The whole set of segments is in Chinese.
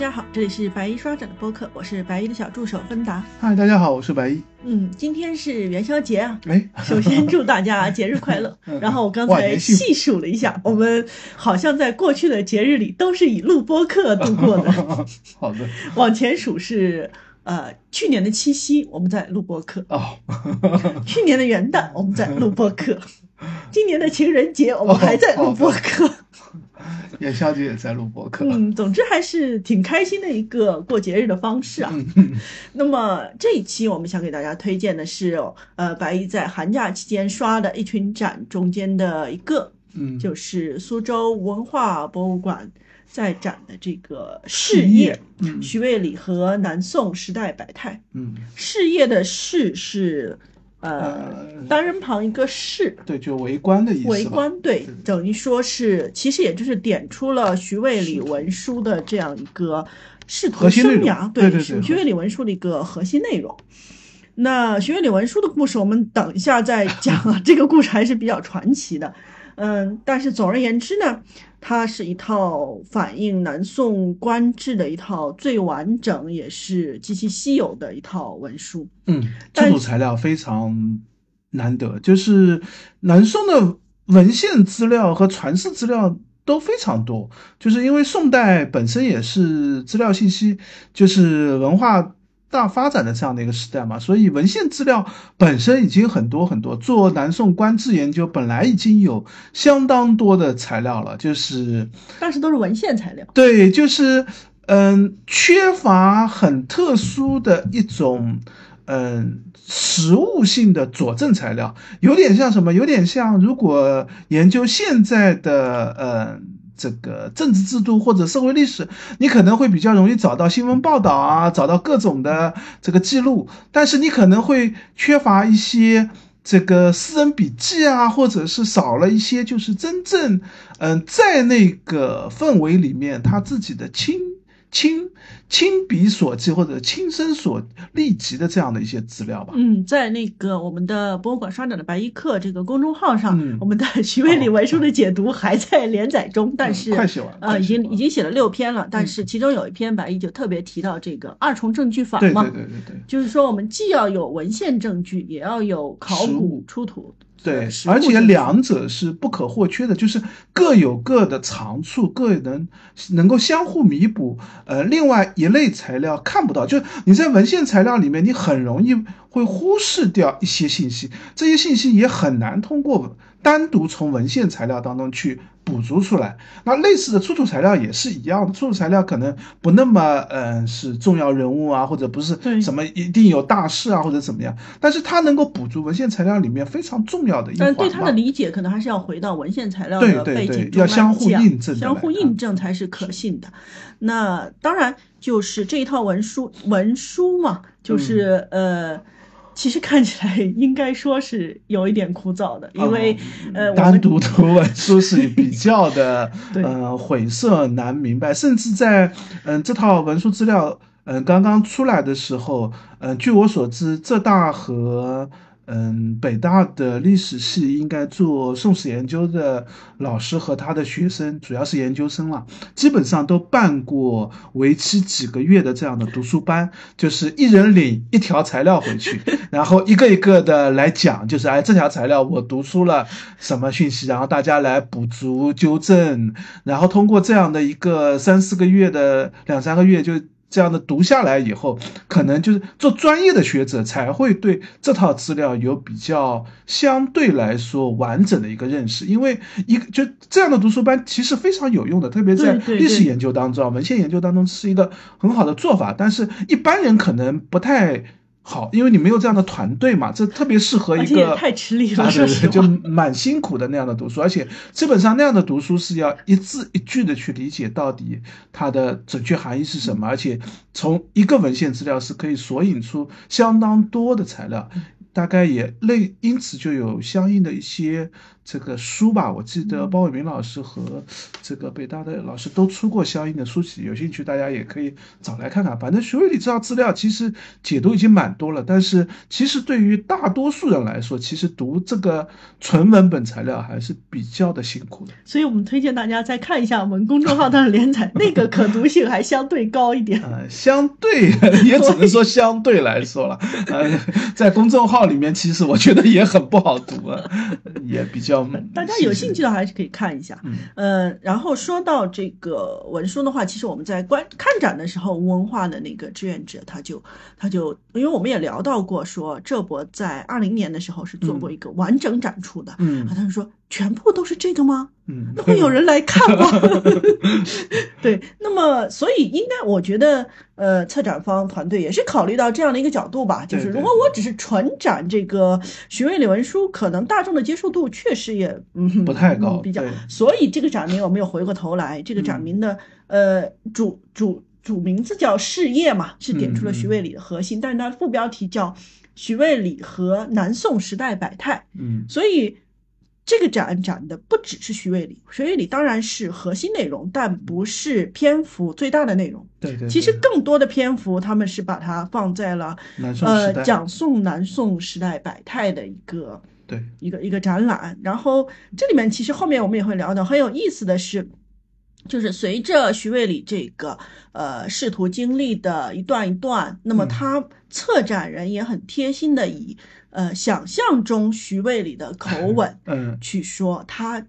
家好，这里是白衣刷展的播客，我是白衣的小助手芬达。嗨，大家好，我是白衣。嗯，今天是元宵节啊，哎，首先祝大家 节日快乐。嗯然后我刚才细数了一下，我们好像在过去的节日里都是以录播课度过的。好的，往前数是呃去年的七夕我们在录播课，哦，去年的元旦我们在录播课，今年的情人节我们还在录播课。元宵节也在录播客。嗯，总之还是挺开心的一个过节日的方式啊。嗯 那么这一期我们想给大家推荐的是，呃，白衣在寒假期间刷的一群展中间的一个，嗯，就是苏州文化博物馆在展的这个事事业业，嗯徐渭理和南宋时代百态。嗯，事业的事是呃呃单人旁一个士，对，就围观的意思吧。围观对对，等于说是，其实也就是点出了徐渭李文书的这样一个仕途生涯，对对对徐徐渭李文书的一个核心内容。那徐渭李文书的故事，我们等一下再讲啊。这个故事还是比较传奇的，嗯，但是总而言之呢，它是一套反映南宋官制的一套最完整也是极其稀有的一套文书。嗯，但这组材料非常难得，就是南宋的文献资料和传世资料都非常多，就是因为宋代本身也是资料信息就是文化大发展的这样的一个时代嘛，所以文献资料本身已经很多很多。做南宋官制研究本来已经有相当多的材料了，就是但是都是文献材料。对，就是嗯，缺乏很特殊的一种嗯实物性的佐证材料，有点像什么？有点像如果研究现在的嗯。这个政治制度或者社会历史，你可能会比较容易找到新闻报道啊，找到各种的这个记录，但是你可能会缺乏一些这个私人笔记啊，或者是少了一些就是真正嗯在那个氛围里面他自己的亲亲亲笔所记或者亲身所立即的这样的一些资料吧。嗯，在那个我们的博物馆刷展的白衣客这个公众号上，嗯我们的徐渭理文书的解读还在连载中，但是嗯快写完呃，已经已经写了六篇了，但是其中有一篇白衣就特别提到这个二重证据法嘛，对对对对对。就是说我们既要有文献证据，也要有考古出土。对而且两者是不可或缺的，就是各有各的长处，各能能够相互弥补。呃，另外一类材料看不到，就是你在文献材料里面，你很容易会忽视掉一些信息，这些信息也很难通过单独从文献材料当中去补足出来。那类似的出土材料也是一样的，出土材料可能不那么嗯、呃是重要人物啊，或者不是对什么一定有大事啊，或者怎么样，但是它能够补足文献材料里面非常重要的一环。但对它的理解，可能还是要回到文献材料对对对的背景要相互印证相互印证才是可信的。那当然就是这一套文书文书嘛，就是、呃。其实看起来应该说是有一点枯燥的，因为、呃，单独读文书是比较的 对。呃晦涩难明白，甚至在嗯、这套文书资料嗯、刚刚出来的时候，嗯、据我所知，浙大和嗯北大的历史系应该做宋史研究的老师和他的学生，主要是研究生了，基本上都办过为期几个月的这样的读书班，就是一人领一条材料回去，然后一个一个的来讲，就是哎这条材料我读出了什么讯息，然后大家来补足纠正，然后通过这样的一个三四个月的两三个月就。这样的读下来以后，可能就是做专业的学者才会对这套资料有比较相对来说完整的一个认识，因为一个就这样的读书班其实非常有用的，特别在历史研究当中、啊文献研究当中是一个很好的做法，但是一般人可能不太好，因为你没有这样的团队嘛，这特别适合一个太吃力了，就。蛮辛苦的那样的读书，而且基本上那样的读书是要一字一句的去理解到底它的准确含义是什么，而且从一个文献资料是可以索引出相当多的材料。大概也类因此就有相应的一些这个书吧。我记得包伟明老师和这个北大的老师都出过相应的书籍，有兴趣大家也可以找来看看。反正学位里这套资料其实解读已经蛮多了，但是其实对于大多数人来说，其实读这个纯文本材料还是比较的辛苦的。所以我们推荐大家再看一下我们公众号它的连载，那个可读性还相对高一点。呃，相对也只能说相对来说了，呃，在公众号里面，其实我觉得也很不好读啊，也比较。大家有兴趣的还是可以看一下。嗯，呃，然后说到这个文书的话，其实我们在观看展的时候，文化的那个志愿者他就他就，因为我们也聊到过，说浙博在二零年的时候是做过一个完整展出的。嗯，他就说全部都是这个吗？嗯，那会有人来看吗？对，那么所以应该我觉得，呃，策展方团队也是考虑到这样的一个角度吧，就是如果我只是纯展这个徐渭理文书，可能大众的接受度确实也嗯不太高，比较。所以这个展名我们又回过头来，这个展名的呃主主主名字叫事业嘛，是点出了徐渭礼的核心，但是它副标题叫徐渭礼和南宋时代百态，嗯，所以。这个展展的不只是徐渭里，徐渭里当然是核心内容，但不是篇幅最大的内容。对对，其实更多的篇幅他们是把它放在了呃讲宋南宋时代百态的一个对一个一个展览。然后这里面其实后面我们也会聊到很有意思的是，就是随着徐渭里这个呃仕途经历的一段一段，那么他策展人也很贴心的以。呃，想象中徐渭里的口吻，嗯，去说他，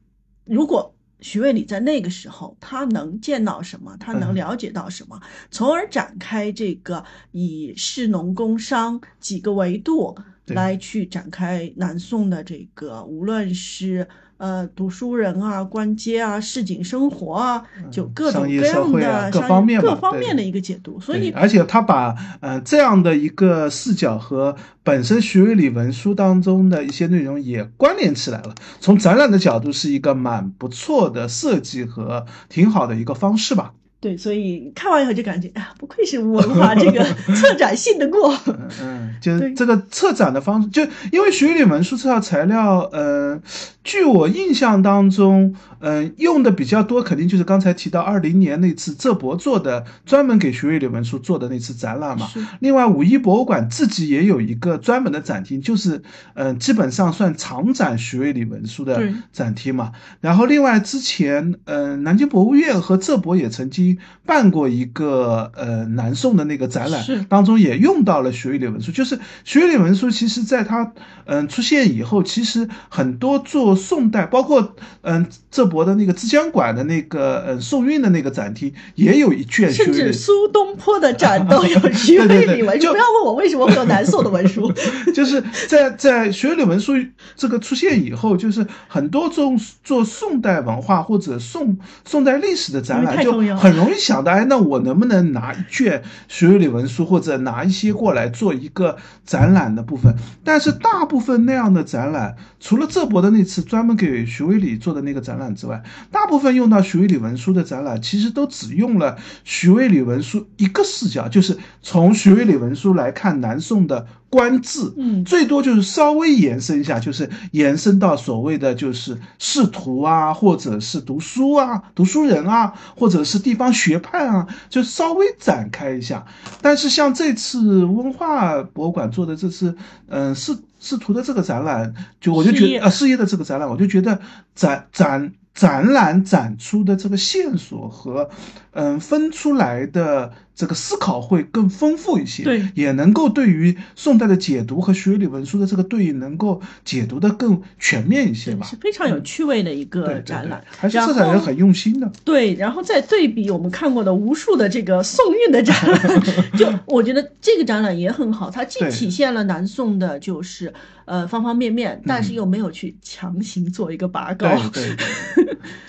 如果徐渭里在那个时候，他能见到什么，他能了解到什么，从而展开这个以士农工商几个维度来去展开南宋的这个，无论是。呃，读书人啊，官阶啊，市井生活啊，就各种各样的各方面各方面的一个解读。所以，而且他把呃这样的一个视角和本身徐渭礼文书当中的一些内容也关联起来了。从展览的角度，是一个蛮不错的设计和挺好的一个方式吧。对，所以看完以后就感觉，哎呀，不愧是文化这个 策展信得过。嗯，就是这个策展的方式，就因为徐渭礼文书这套材料，呃，据我印象当中，嗯，用的比较多，肯定就是刚才提到二零年那次浙博做的，专门给徐渭礼文书做的那次展览嘛。另外，五一博物馆自己也有一个专门的展厅，就是，嗯，基本上算常展徐渭礼文书的展厅嘛。然后，另外之前，嗯，南京博物院和浙博也曾经。办过一个呃南宋的那个展览，当中也用到了徐渭礼文书。就是是学理文书，其实在它嗯出现以后，其实很多做宋代，包括嗯浙博的那个之江馆的那个呃宋韵的那个展厅，也有一卷。甚至苏东坡的展都有徐渭礼文书。不要问我为什么会有南宋的文书，就是在在徐渭礼文书这个出现以后，就是很多做做宋代文化或者宋宋代历史的展览就很。容易想到，哎，那我能不能拿一卷徐渭礼文书，或者拿一些过来做一个展览的部分？但是大部分那样的展览，除了浙博的那次专门给徐渭礼做的那个展览之外，大部分用到徐渭礼文书的展览，其实都只用了徐渭礼文书一个视角，就是从徐渭礼文书来看南宋的。官制，嗯，最多就是稍微延伸一下，就是延伸到所谓的就是仕途啊，或者是读书啊，读书人啊，或者是地方学派啊，就稍微展开一下。但是像这次文化博物馆做的这次，嗯，仕仕途的这个展览，就我就觉得啊，事业的这个展览，我就觉得展展。展览展出的这个线索和，嗯，分出来的这个思考会更丰富一些，对，也能够对于宋代的解读和学理文书的这个对应，能够解读的更全面一些吧，是非常有趣味的一个展览，还是策展人很用心的。对，然后再对比我们看过的无数的这个宋韵的展览，就我觉得这个展览也很好，它既体现了南宋的，就是。呃，方方面面，但是又没有去强行做一个拔高。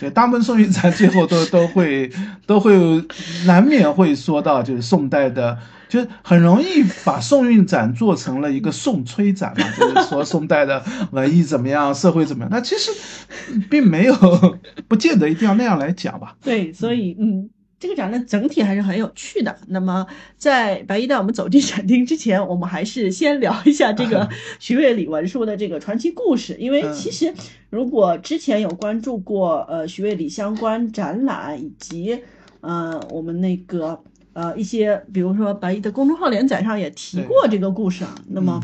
对大部分宋韵展最后都都会都会难免会说到，就是宋代的，就是很容易把宋韵展做成了一个宋吹展嘛，就是说宋代的文艺怎么样，社会怎么样。那其实并没有，不见得一定要那样来讲吧。对，所以嗯。这个展览整体还是很有趣的。那么在白衣带我们走进展厅之前，我们还是先聊一下这个 徐渭理文书的这个传奇故事，因为其实如果之前有关注过呃徐渭理相关展览以及呃我们那个呃一些比如说白衣的公众号连载上也提过这个故事啊，那么。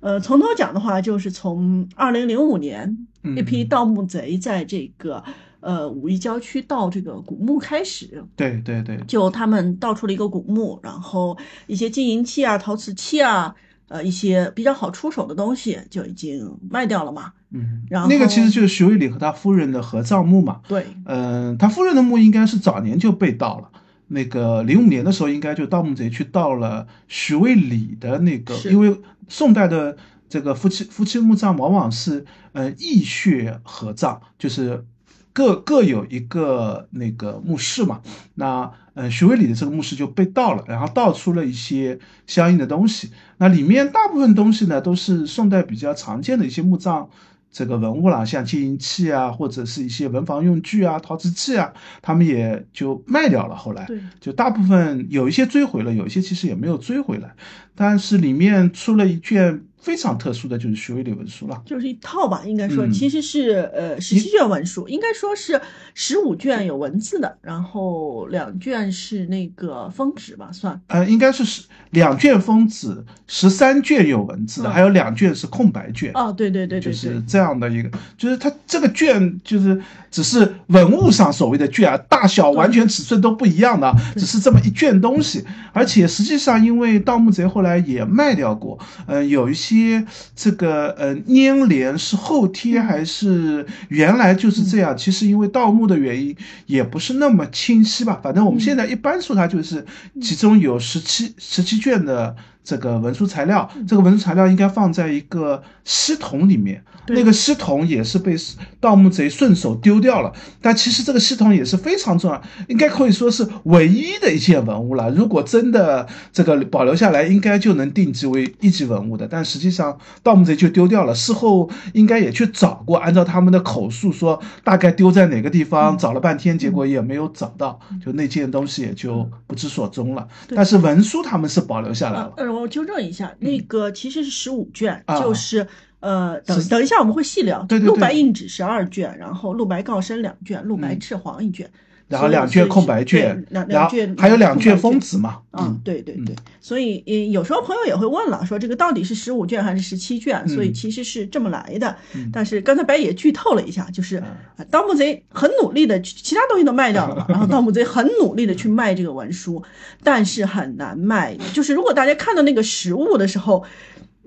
呃，从头讲的话，就是从二零零五年一批盗墓贼在这个呃五一郊区盗这个古墓开始。对对对，就他们盗出了一个古墓，然后一些金银器啊、陶瓷器啊，呃，一些比较好出手的东西就已经卖掉了嘛。嗯，然后那个其实就是徐渭礼和他夫人的合葬墓嘛。对，嗯，他夫人的墓应该是早年就被盗了。那个零五年的时候，应该就盗墓贼去盗了徐渭里的那个，因为宋代的这个夫妻夫妻墓葬往往是呃异穴合葬，就是各各有一个那个墓室嘛。那呃徐渭里的这个墓室就被盗了，然后盗出了一些相应的东西。那里面大部分东西呢，都是宋代比较常见的一些墓葬。这个文物啦，像金银器啊，或者是一些文房用具啊、陶瓷器啊，他们也就卖掉了。后来，就大部分有一些追回了，有一些其实也没有追回来。但是里面出了一卷。非常特殊的就是学位类文书了，就是一套吧，应该说其实是呃十七卷文书，应该说是十五卷有文字的，然后两卷是那个封纸吧，算呃应该是十两卷封纸，十三卷有文字的，还有两卷是空白卷。哦，对对对对，就是这样的一个，就是它这个卷就是只是文物上所谓的卷啊，大小完全尺寸都不一样的，只是这么一卷东西，而且实际上因为盗墓贼后来也卖掉过，呃有一些。贴这个呃粘连是后贴还是原来就是这样？其实因为盗墓的原因也不是那么清晰吧。反正我们现在一般说它就是其中有十七十七卷的。这个文书材料，这个文书材料应该放在一个锡桶里面，那个锡桶也是被盗墓贼顺手丢掉了。但其实这个锡桶也是非常重要，应该可以说是唯一的一件文物了。如果真的这个保留下来，应该就能定级为一级文物的。但实际上盗墓贼就丢掉了，事后应该也去找过，按照他们的口述说，大概丢在哪个地方，找了半天，结果也没有找到，就那件东西也就不知所踪了。但是文书他们是保留下来了。我纠正一下，那个其实是十五卷，就是呃，等等一下我们会细聊。对对对，陆白印纸十二卷，然后陆白告身两卷，陆白赤黄一卷。然后两卷空白卷，两两卷还有两卷封纸嘛？嗯，对对对。所以，嗯，有时候朋友也会问了，说这个到底是十五卷还是十七卷？所以其实是这么来的。但是刚才白也剧透了一下，就是盗墓贼很努力的，其他东西都卖掉了嘛，然后盗墓贼很努力的去卖这个文书，但是很难卖。就是如果大家看到那个实物的时候，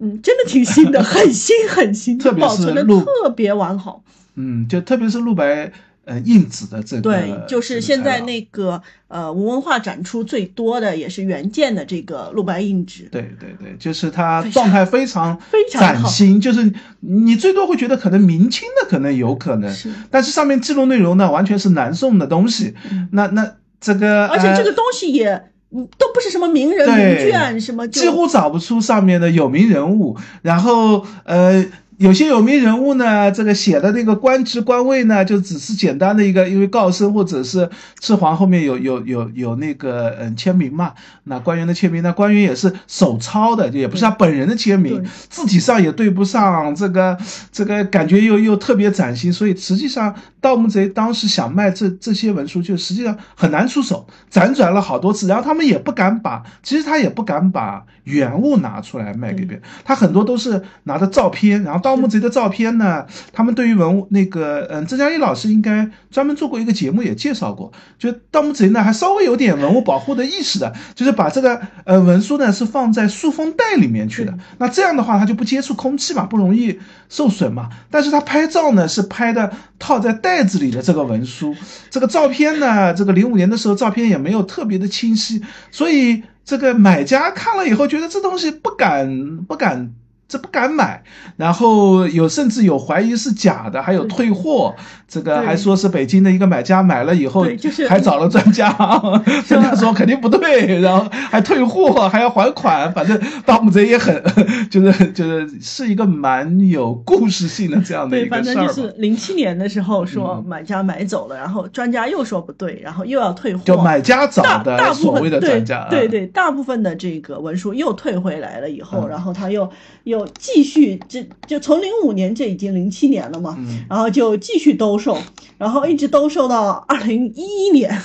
嗯，真的挺新的，很 新很新，保存的特别完好。嗯，就特别是陆白。呃，印纸的这个对，就是现在那个呃，无文化展出最多的也是原件的这个陆白印纸。对对对，就是它状态非常非常崭新，就是你最多会觉得可能明清的可能有可能，但是上面记录内容呢，完全是南宋的东西。那那这个，而且这个东西也都不是什么名人名卷，什么几乎找不出上面的有名人物，然后呃。有些有名人物呢，这个写的那个官职官位呢，就只是简单的一个，因为告身或者是赤黄后面有有有有那个嗯签名嘛，那官员的签名，那官员也是手抄的，也不是他本人的签名，字体上也对不上，这个这个感觉又又特别崭新，所以实际上盗墓贼当时想卖这这些文书，就实际上很难出手，辗转了好多次，然后他们也不敢把，其实他也不敢把原物拿出来卖给别人，他很多都是拿着照片，然后。盗墓贼的照片呢？他们对于文物那个，嗯，郑嘉丽老师应该专门做过一个节目，也介绍过。就盗墓贼呢，还稍微有点文物保护的意识的，就是把这个呃文书呢是放在塑封袋里面去的。那这样的话，它就不接触空气嘛，不容易受损嘛。但是他拍照呢，是拍的套在袋子里的这个文书。这个照片呢，这个零五年的时候照片也没有特别的清晰，所以这个买家看了以后觉得这东西不敢不敢。这不敢买，然后有甚至有怀疑是假的，还有退货，这个还说是北京的一个买家买了以后，还找了专家，专家说肯定不对，然后还退货，还要还款，反正盗墓贼也很，就是就是是一个蛮有故事性的这样的一个事儿。对，反正就是零七年的时候说买家买走了，然后专家又说不对，然后又要退货，就买家找的所谓的专家，对对，大部分的这个文书又退回来了以后，然后他又又继续，这就从零五年，这已经零七年了嘛，然后就继续兜售，然后一直兜售到二零一一年，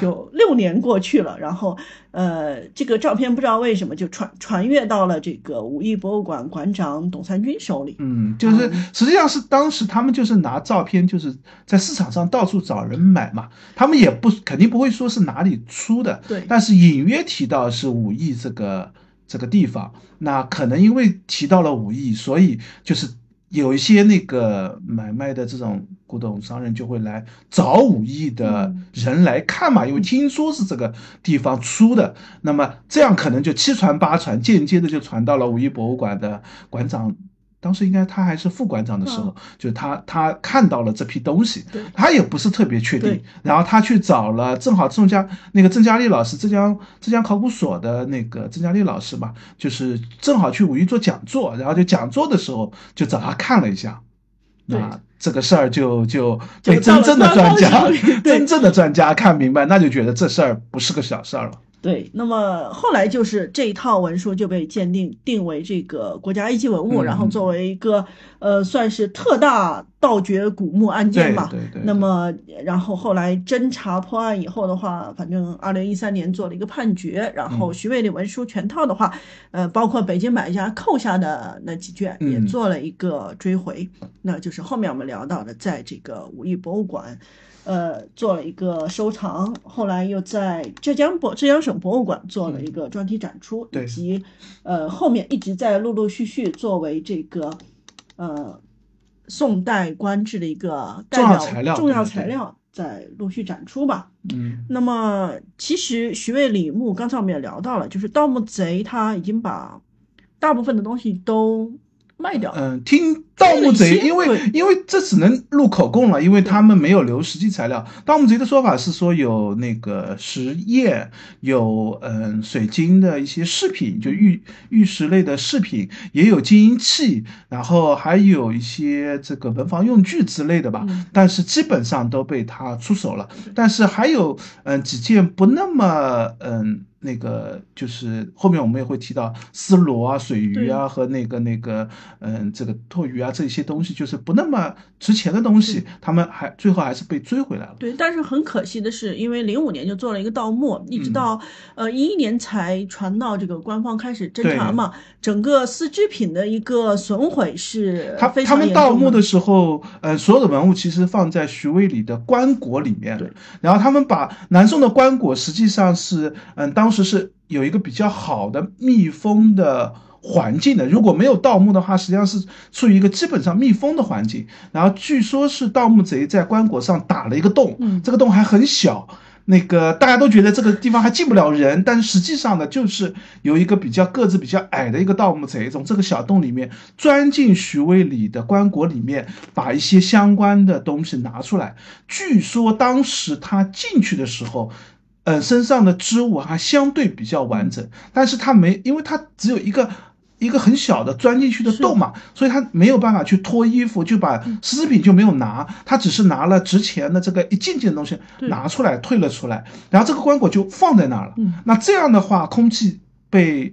就六年过去了，然后呃，这个照片不知道为什么就传传阅到了这个武义博物馆馆长董三军手里，嗯，就是实际上是当时他们就是拿照片就是在市场上到处找人买嘛，他们也不肯定不会说是哪里出的，对，但是隐约提到是武义这个。这个地方，那可能因为提到了武艺，所以就是有一些那个买卖的这种古董商人就会来找武艺的人来看嘛，因为听说是这个地方出的，那么这样可能就七传八传，间接的就传到了武艺博物馆的馆长。当时应该他还是副馆长的时候，就他他看到了这批东西，他也不是特别确定，然后他去找了，正好郑家那个郑嘉丽老师，浙江浙江考古所的那个郑嘉丽老师嘛，就是正好去五一做讲座，然后就讲座的时候就找他看了一下，那这个事儿就就被真正的专家 真正的专家看明白，那就觉得这事儿不是个小事儿了。对，那么后来就是这一套文书就被鉴定定为这个国家一级文物，然后作为一个呃算是特大盗掘古墓案件吧。对对对。那么然后后来侦查破案以后的话，反正二零一三年做了一个判决，然后徐渭的文书全套的话，呃，包括北京买家扣下的那几卷也做了一个追回，那就是后面我们聊到的，在这个武义博物馆。呃，做了一个收藏，后来又在浙江博浙江省博物馆做了一个专题展出，以及呃后面一直在陆陆续续作为这个呃宋代官制的一个代表重要材料在陆续展出吧。嗯，那么其实徐渭李墓，刚才我们也聊到了，就是盗墓贼他已经把大部分的东西都卖掉。嗯，听。盗墓贼，因为因为这只能录口供了，因为他们没有留实际材料。盗墓贼的说法是说有那个石砚，有嗯水晶的一些饰品，就玉玉石类的饰品，也有金银器，然后还有一些这个文房用具之类的吧。但是基本上都被他出手了。但是还有嗯几件不那么嗯那个，就是后面我们也会提到丝螺啊、水鱼啊和那个那个嗯这个拓鱼啊。这些东西就是不那么值钱的东西，他们还最后还是被追回来了。对，但是很可惜的是，因为零五年就做了一个盗墓，一直到呃一一年才传到这个官方开始侦查嘛。整个丝织品的一个损毁是他他们盗墓的时候，呃，所有的文物其实放在徐渭里的棺椁里面。对，然后他们把南宋的棺椁实际上是，嗯，当时是有一个比较好的密封的。环境的，如果没有盗墓的话，实际上是处于一个基本上密封的环境。然后据说是盗墓贼在棺椁上打了一个洞，嗯，这个洞还很小，那个大家都觉得这个地方还进不了人，但是实际上呢，就是有一个比较个子比较矮的一个盗墓贼从这个小洞里面钻进徐渭里的棺椁里面，把一些相关的东西拿出来。据说当时他进去的时候，呃，身上的织物还相对比较完整，但是它没，因为它只有一个。一个很小的钻进去的洞嘛，所以他没有办法去脱衣服，就把丝织品就没有拿，他只是拿了值钱的这个一件件的东西拿出来退了出来，然后这个棺椁就放在那儿了。那这样的话，空气被。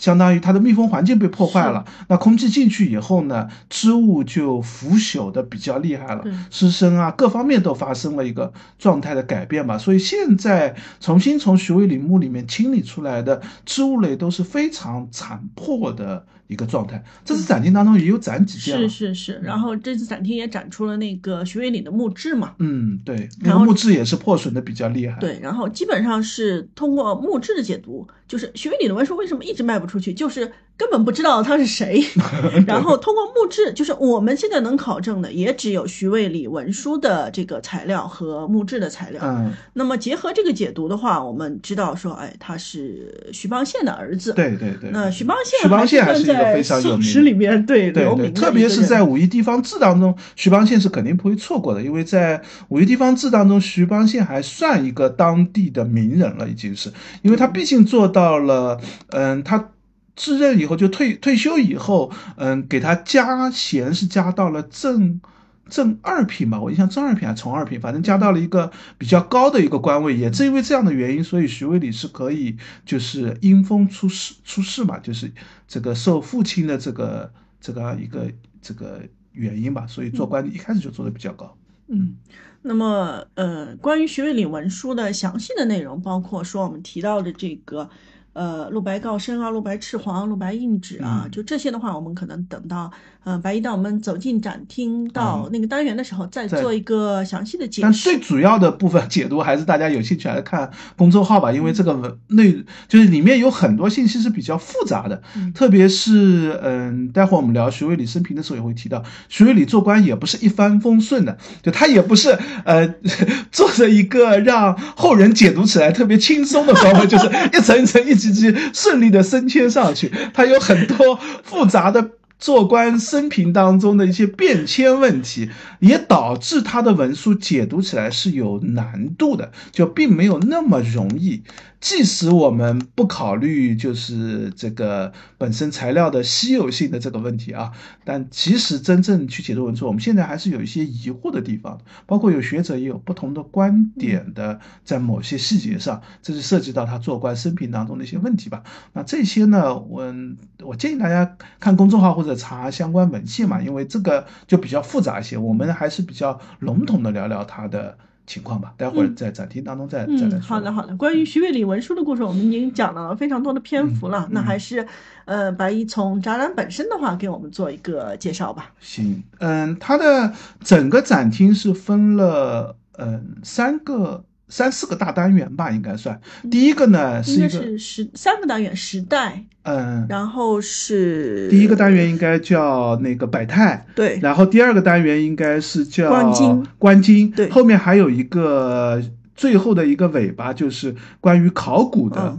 相当于它的密封环境被破坏了，那空气进去以后呢，织物就腐朽的比较厉害了，湿身啊，各方面都发生了一个状态的改变吧。所以现在重新从徐渭陵墓里面清理出来的织物类都是非常残破的一个状态。这次展厅当中也有展几件，是是是。然后这次展厅也展出了那个徐渭岭的墓志嘛，嗯，对，那个墓志也是破损的比较厉害。对，然后基本上是通过墓志的解读，就是徐渭岭的文书为什么一直卖不出去就是根本不知道他是谁，然后通过墓志，就是我们现在能考证的，也只有徐渭里文书的这个材料和墓志的材料。嗯，那么结合这个解读的话，我们知道说，哎，他是徐邦宪的儿子。对对对。那徐邦宪，徐邦宪还是一个非常有名史里面对对对，特别是在《武夷地方志》当中，徐邦宪是肯定不会错过的，因为在《武夷地方志》当中，徐邦宪还算一个当地的名人了，已经是，因为他毕竟做到了，嗯，他。自任以后就退退休以后，嗯，给他加衔是加到了正正二品吧，我印象正二品还是从二品，反正加到了一个比较高的一个官位。也正因为这样的原因，所以徐渭礼是可以就是因风出世出世嘛，就是这个受父亲的这个这个一个这个原因吧，所以做官一开始就做的比较高。嗯，那么呃，关于徐渭礼文书的详细的内容，包括说我们提到的这个。呃，露白告身啊，露白赤黄，露白印纸啊，就这些的话，我们可能等到。嗯，白衣带我们走进展厅到那个单元的时候，再做一个详细的解释。但最主要的部分解读还是大家有兴趣来看公众号吧，因为这个文内就是里面有很多信息是比较复杂的，特别是嗯，待会儿我们聊徐渭礼生平的时候也会提到，徐渭礼做官也不是一帆风顺的，就他也不是呃 做着一个让后人解读起来特别轻松的官位，就是一层一层一级级顺利的升迁上去，他有很多复杂的。做官生平当中的一些变迁问题，也导致他的文书解读起来是有难度的，就并没有那么容易。即使我们不考虑就是这个本身材料的稀有性的这个问题啊，但其实真正去解读文书，我们现在还是有一些疑惑的地方，包括有学者也有不同的观点的，在某些细节上，这是涉及到他做官生平当中的一些问题吧。那这些呢，我我建议大家看公众号或者者查相关文献嘛，因为这个就比较复杂一些，我们还是比较笼统的聊聊它的。情况吧，待会儿在展厅当中再再来说。好的，好的。关于徐渭礼文书的故事，我们已经讲了非常多的篇幅了。那还是，呃，白衣从展览本身的话，给我们做一个介绍吧。行，嗯，它的整个展厅是分了，嗯，三个。三四个大单元吧，应该算。第一个呢是一个是时三个单元，时代，嗯，然后是第一个单元应该叫那个百态，对。然后第二个单元应该是叫观经，观经，对。后面还有一个最后的一个尾巴，就是关于考古的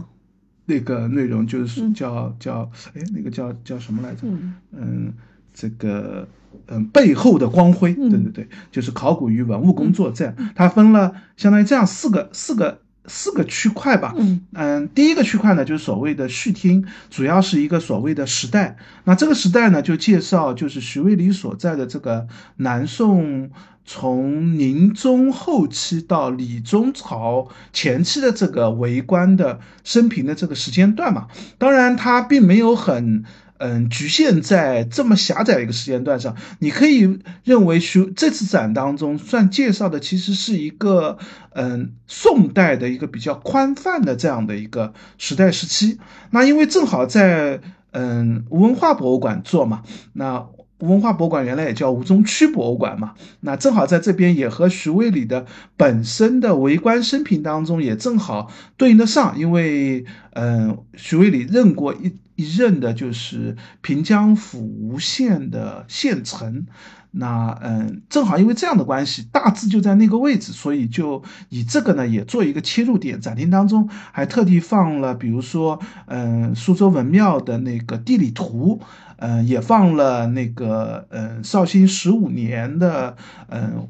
那个内容，就是叫叫哎那个叫叫什么来着？嗯，这个。嗯，背后的光辉，对对对，就是考古与文物工作这样，它分了相当于这样四个四个四个区块吧。嗯嗯，第一个区块呢，就是所谓的序厅，主要是一个所谓的时代。那这个时代呢，就介绍就是徐渭里所在的这个南宋从宁宗后期到李宗朝前期的这个为官的生平的这个时间段嘛。当然，它并没有很。嗯，局限在这么狭窄的一个时间段上，你可以认为徐这次展当中算介绍的其实是一个嗯宋代的一个比较宽泛的这样的一个时代时期。那因为正好在嗯吴文化博物馆做嘛，那吴文化博物馆原来也叫吴中区博物馆嘛，那正好在这边也和徐渭礼的本身的为官生平当中也正好对应得上，因为嗯徐渭礼任过一。一任的就是平江府吴县的县城，那嗯，正好因为这样的关系，大致就在那个位置，所以就以这个呢也做一个切入点。展厅当中还特地放了，比如说嗯，苏州文庙的那个地理图，嗯，也放了那个嗯，绍兴十五年的嗯，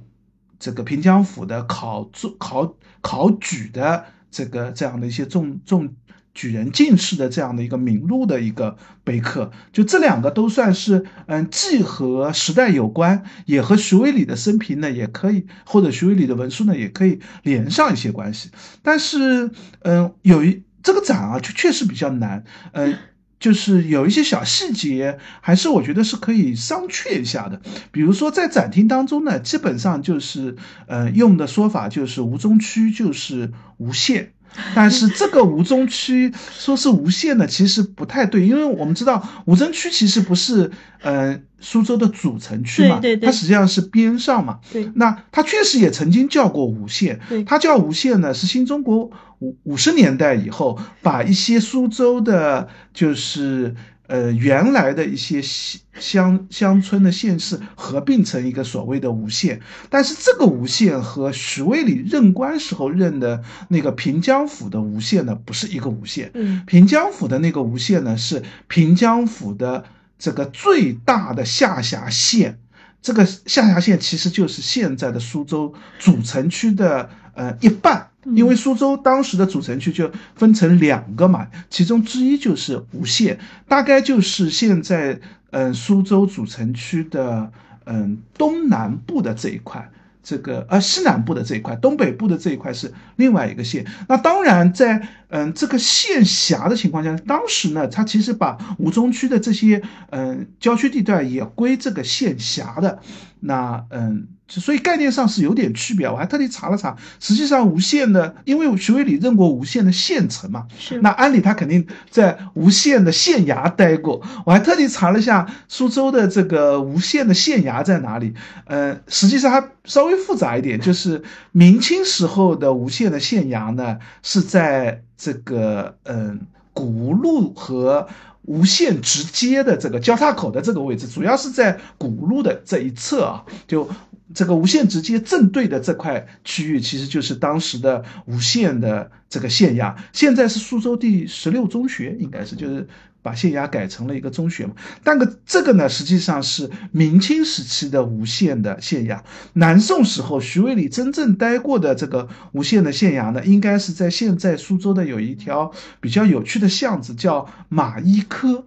这个平江府的考考考举的这个这样的一些重重。举人进士的这样的一个名录的一个碑刻，就这两个都算是，嗯，既和时代有关，也和徐渭礼的生平呢，也可以或者徐渭礼的文书呢，也可以连上一些关系。但是，嗯，有一这个展啊，就确实比较难，嗯，就是有一些小细节，还是我觉得是可以商榷一下的。比如说在展厅当中呢，基本上就是，嗯，用的说法就是吴中区就是吴县。但是这个吴中区说是吴县的，其实不太对，因为我们知道吴中区其实不是呃苏州的主城区嘛，对对对，它实际上是边上嘛。对，那它确实也曾经叫过吴县，它叫吴县呢，是新中国五五十年代以后把一些苏州的，就是。呃原来的一些乡乡村的县市合并成一个所谓的吴县，但是这个吴县和徐渭里任官时候任的那个平江府的吴县呢，不是一个吴县。嗯，平江府的那个吴县呢，是平江府的这个最大的下辖县。这个下辖县其实就是现在的苏州主城区的呃一半，因为苏州当时的主城区就分成两个嘛，其中之一就是吴县，大概就是现在嗯苏州主城区的嗯东南部的这一块。这个呃西南部的这一块，东北部的这一块是另外一个县。那当然，在嗯这个县辖的情况下，当时呢，它其实把吴中区的这些嗯郊区地段也归这个县辖的。那嗯。所以概念上是有点区别，我还特地查了查，实际上吴县的，因为徐伟礼任过吴县的县城嘛，是那安理他肯定在吴县的县衙待过，我还特地查了一下苏州的这个吴县的县衙在哪里，呃，实际上还稍微复杂一点，就是明清时候的吴县的县衙呢是在这个嗯古吴路和吴县直接的这个交叉口的这个位置，主要是在古路的这一侧啊，就。这个吴县直接正对的这块区域，其实就是当时的吴县的这个县衙，现在是苏州第十六中学，应该是就是把县衙改成了一个中学嘛。但个这个呢，实际上是明清时期的吴县的县衙。南宋时候，徐渭里真正待过的这个吴县的县衙呢，应该是在现在苏州的有一条比较有趣的巷子，叫马医科。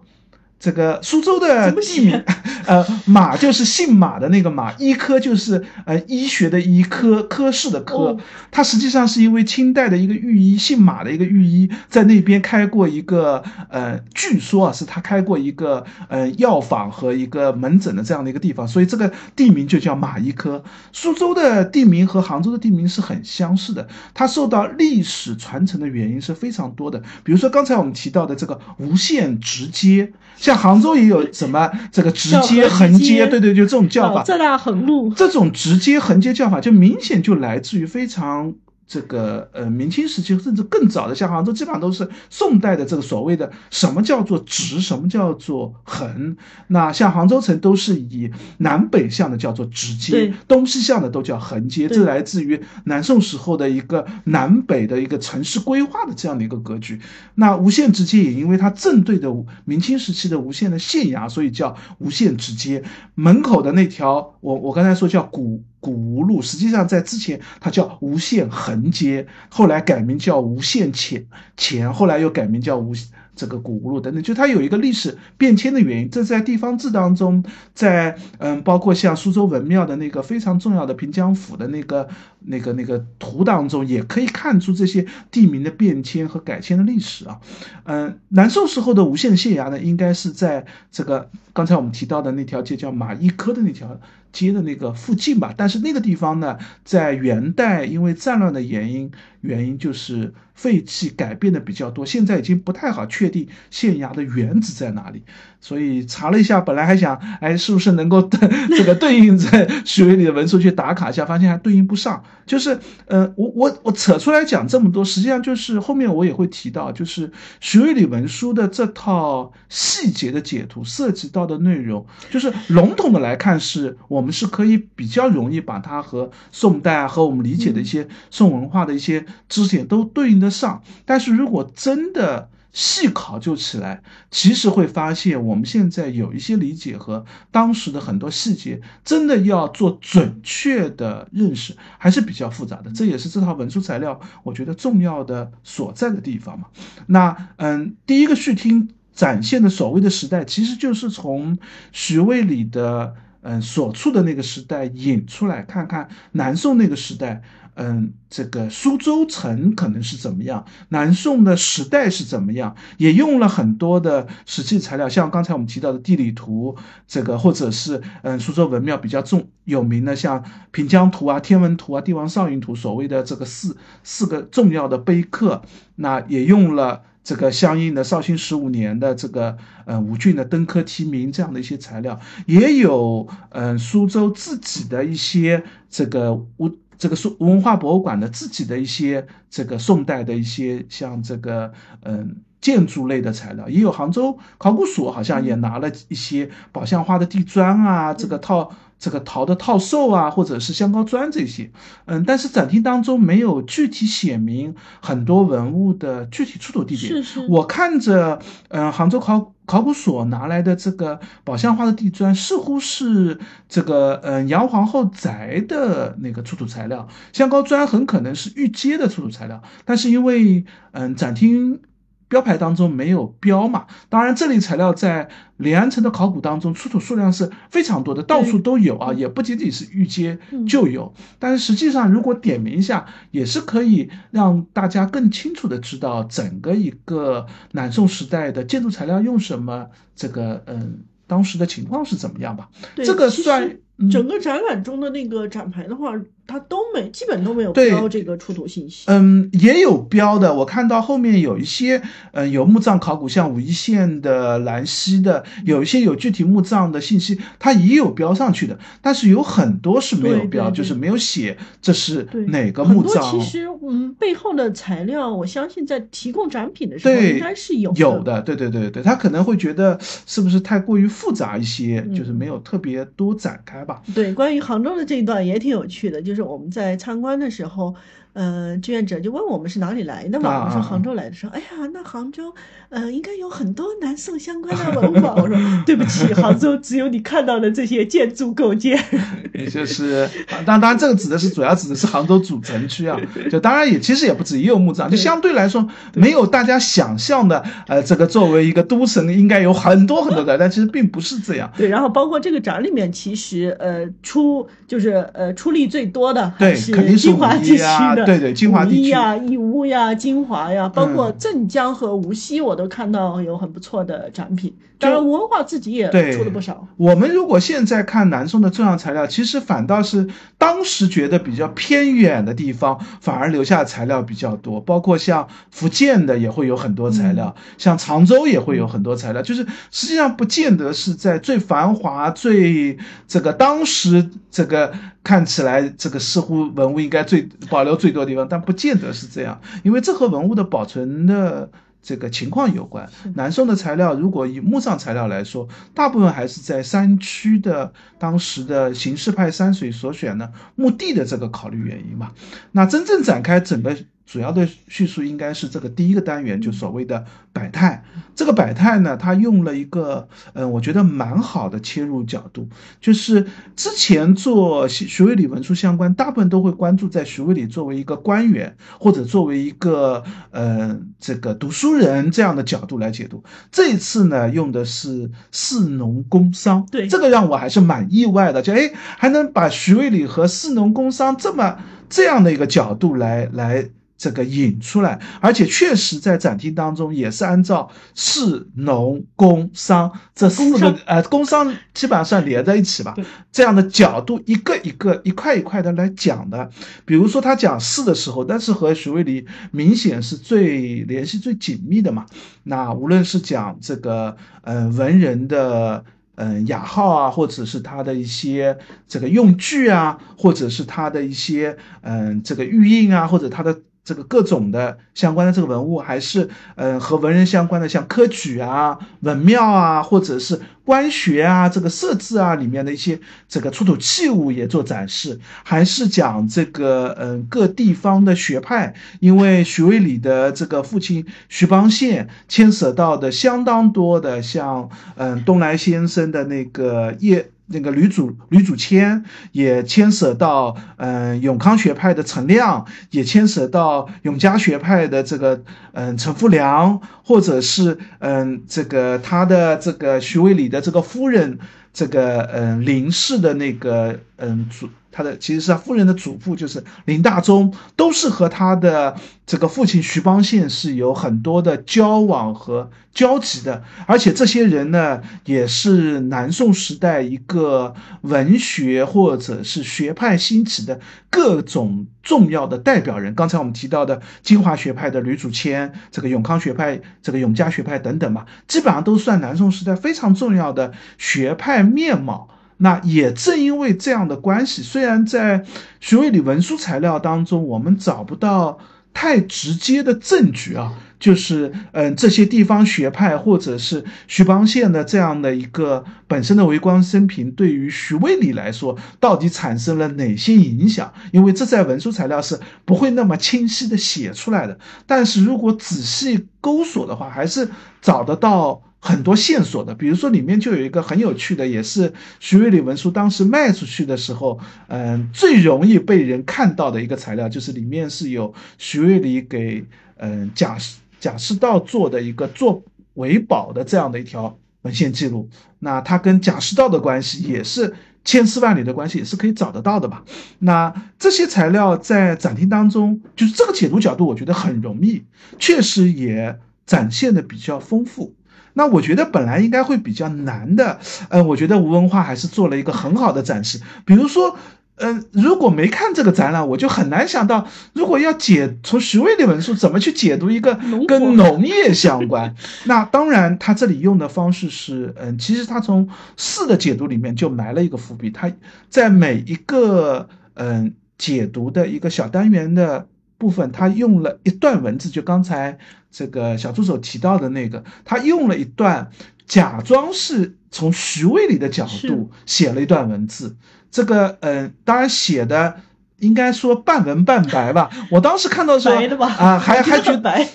这个苏州的地名，呃，马就是姓马的那个马，医科就是呃医学的医科，科室的科。它实际上是因为清代的一个御医，姓马的一个御医，在那边开过一个，呃，据说啊是他开过一个呃药房和一个门诊的这样的一个地方，所以这个地名就叫马医科。苏州的地名和杭州的地名是很相似的，它受到历史传承的原因是非常多的。比如说刚才我们提到的这个无限直接。像杭州也有什么这个直接、横接，对对，就这种叫法。浙大横路，这种直接、横接叫法，就明显就来自于非常。这个呃，明清时期甚至更早的，像杭州，基本上都是宋代的这个所谓的什么叫做直，什么叫做横。那像杭州城都是以南北向的叫做直街，东西向的都叫横街。这来自于南宋时候的一个南北的一个城市规划的这样的一个格局。那无限直街也因为它正对着明清时期的无限的县衙，所以叫无限直街。门口的那条，我我刚才说叫古。古吴路实际上在之前它叫无限横街，后来改名叫无限前前，后来又改名叫无。这个古路等等，就它有一个历史变迁的原因。这在地方志当中，在嗯，包括像苏州文庙的那个非常重要的平江府的那个那个那个图当中，也可以看出这些地名的变迁和改迁的历史啊。嗯，南宋时候的无限县衙呢，应该是在这个刚才我们提到的那条街叫马邑科的那条街的那个附近吧。但是那个地方呢，在元代因为战乱的原因，原因就是废弃改变的比较多，现在已经不太好确。定县衙的原址在哪里？所以查了一下，本来还想，哎，是不是能够 这个对应在徐渭里的文书去打卡一下，发现还对应不上。就是，呃，我我我扯出来讲这么多，实际上就是后面我也会提到，就是徐渭里文书的这套细节的解读涉及到的内容，就是笼统的来看，是我是可以比较容易把它和宋代啊和我们理解的一些宋文化的一些知识点都对应得上。但是如果真的，细考究起来，其实会发现我们现在有一些理解和当时的很多细节，真的要做准确的认识，还是比较复杂的。这也是这套文书材料我觉得重要的所在的地方嘛。那嗯，第一个序听展现的所谓的时代，其实就是从徐渭里的嗯所处的那个时代引出来，看看南宋那个时代。嗯，这个苏州城可能是怎么样？南宋的时代是怎么样？也用了很多的实际材料，像刚才我们提到的地理图，这个或者是嗯苏州文庙比较重有名的，像平江图啊、天文图啊、帝王上云图，所谓的这个四四个重要的碑刻，那也用了这个相应的绍兴十五年的这个呃吴郡的登科题名这样的一些材料，也有嗯苏州自己的一些这个吴。这个宋文化博物馆的自己的一些这个宋代的一些像这个嗯建筑类的材料，也有杭州考古所好像也拿了一些宝相花的地砖啊，这个套这个陶的套兽啊，或者是香膏砖这些，嗯，但是展厅当中没有具体写明很多文物的具体出土地点。是是，我看着，嗯，杭州考考古所拿来的这个宝相花的地砖，似乎是这个，嗯，杨皇后宅的那个出土材料，香膏砖很可能是御街的出土材料，但是因为，嗯，展厅。标牌当中没有标嘛？当然，这类材料在临安城的考古当中出土数量是非常多的，到处都有啊，也不仅仅是玉阶就有。但是实际上，如果点名一下，也是可以让大家更清楚的知道整个一个南宋时代的建筑材料用什么，这个嗯，当时的情况是怎么样吧？这个算整个展览中的那个展牌的话。它都没，基本都没有标这个出土信息。嗯，也有标的，我看到后面有一些，嗯，有墓葬考古，像武义县的、兰溪的，有一些有具体墓葬的信息，它也有标上去的。但是有很多是没有标，就是没有写这是哪个墓葬。其实，嗯，背后的材料，我相信在提供展品的时候应该是有有的。对对对对，他可能会觉得是不是太过于复杂一些，就是没有特别多展开吧。对，关于杭州的这一段也挺有趣的，就是。是我们在参观的时候。嗯，志愿者就问我们是哪里来的嘛？我说杭州来的。说，哎呀，那杭州，呃，应该有很多南宋相关的文化。我说，对不起，杭州只有你看到的这些建筑构件。也就是，当当然这个指的是主要指的是杭州主城区啊。就当然也其实也不止，也有墓葬，就相对来说没有大家想象的，呃，这个作为一个都城应该有很多很多的，但其实并不是这样。对，然后包括这个展里面，其实呃出就是呃出力最多的还是金华地区的。对对，金华地区呀、义乌呀、金华呀，包括镇江和无锡，我都看到有很不错的展品。当然，文化自己也出了不少。我们如果现在看南宋的重要材料，其实反倒是当时觉得比较偏远的地方，反而留下材料比较多。包括像福建的也会有很多材料，像常州也会有很多材料。就是实际上不见得是在最繁华、最这个当时这个看起来这个似乎文物应该最保留最多的地方，但不见得是这样，因为这和文物的保存的。这个情况有关。南宋的材料，如果以墓葬材料来说，大部分还是在山区的当时的形式派山水所选的墓地的这个考虑原因嘛。那真正展开整个。主要的叙述应该是这个第一个单元，就所谓的百态。这个百态呢，它用了一个，嗯，我觉得蛮好的切入角度，就是之前做徐渭礼文书相关，大部分都会关注在徐渭里作为一个官员或者作为一个，呃，这个读书人这样的角度来解读。这一次呢，用的是士农工商，对这个让我还是蛮意外的，就哎，还能把徐渭里和士农工商这么这样的一个角度来来。这个引出来，而且确实在展厅当中也是按照市农工商这四个呃工商基本上算连在一起吧，这样的角度一个一个一块一块的来讲的。比如说他讲市的时候，但是和徐渭礼明显是最联系最紧密的嘛。那无论是讲这个呃文人的嗯雅号啊，或者是他的一些这个用具啊，或者是他的一些嗯这个玉印啊，或者他的。这个各种的相关的这个文物，还是呃和文人相关的，像科举啊、文庙啊，或者是官学啊、这个设置啊里面的一些这个出土器物也做展示，还是讲这个嗯各地方的学派，因为徐渭里的这个父亲徐邦宪牵涉到的相当多的，像嗯东来先生的那个叶。那个吕祖吕祖谦也牵涉到，嗯，永康学派的陈亮，也牵涉到永嘉学派的这个，嗯，陈富良，或者是，嗯，这个他的这个徐渭里的这个夫人，这个，嗯，林氏的那个，嗯，祖。他的其实是他夫人的祖父，就是林大忠，都是和他的这个父亲徐邦宪是有很多的交往和交集的，而且这些人呢，也是南宋时代一个文学或者是学派兴起的各种重要的代表人。刚才我们提到的金华学派的吕祖谦，这个永康学派、这个永嘉学派等等嘛，基本上都算南宋时代非常重要的学派面貌。那也正因为这样的关系，虽然在徐渭礼文书材料当中，我们找不到太直接的证据啊，就是嗯这些地方学派或者是徐邦宪的这样的一个本身的为官生平，对于徐渭理来说到底产生了哪些影响？因为这在文书材料是不会那么清晰的写出来的。但是如果仔细勾索的话，还是找得到。很多线索的，比如说里面就有一个很有趣的，也是徐渭理文书当时卖出去的时候，嗯，最容易被人看到的一个材料，就是里面是有徐渭理给嗯贾贾似道做的一个做维保的这样的一条文献记录。那他跟贾似道的关系也是千丝万缕的关系，也是可以找得到的吧？那这些材料在展厅当中，就是这个解读角度，我觉得很容易，确实也展现的比较丰富。那我觉得本来应该会比较难的，呃，我觉得吴文化还是做了一个很好的展示。比如说，嗯，如果没看这个展览，我就很难想到，如果要解从徐渭的文书怎么去解读一个跟农业相关。那当然，他这里用的方式是，嗯，其实他从四的解读里面就埋了一个伏笔，他在每一个嗯解读的一个小单元的。部分他用了一段文字，就刚才这个小助手提到的那个，他用了一段，假装是从徐渭里的角度写了一段文字。这个，嗯，当然写的。应该说半文半白吧。我当时看到的时候啊，还还觉得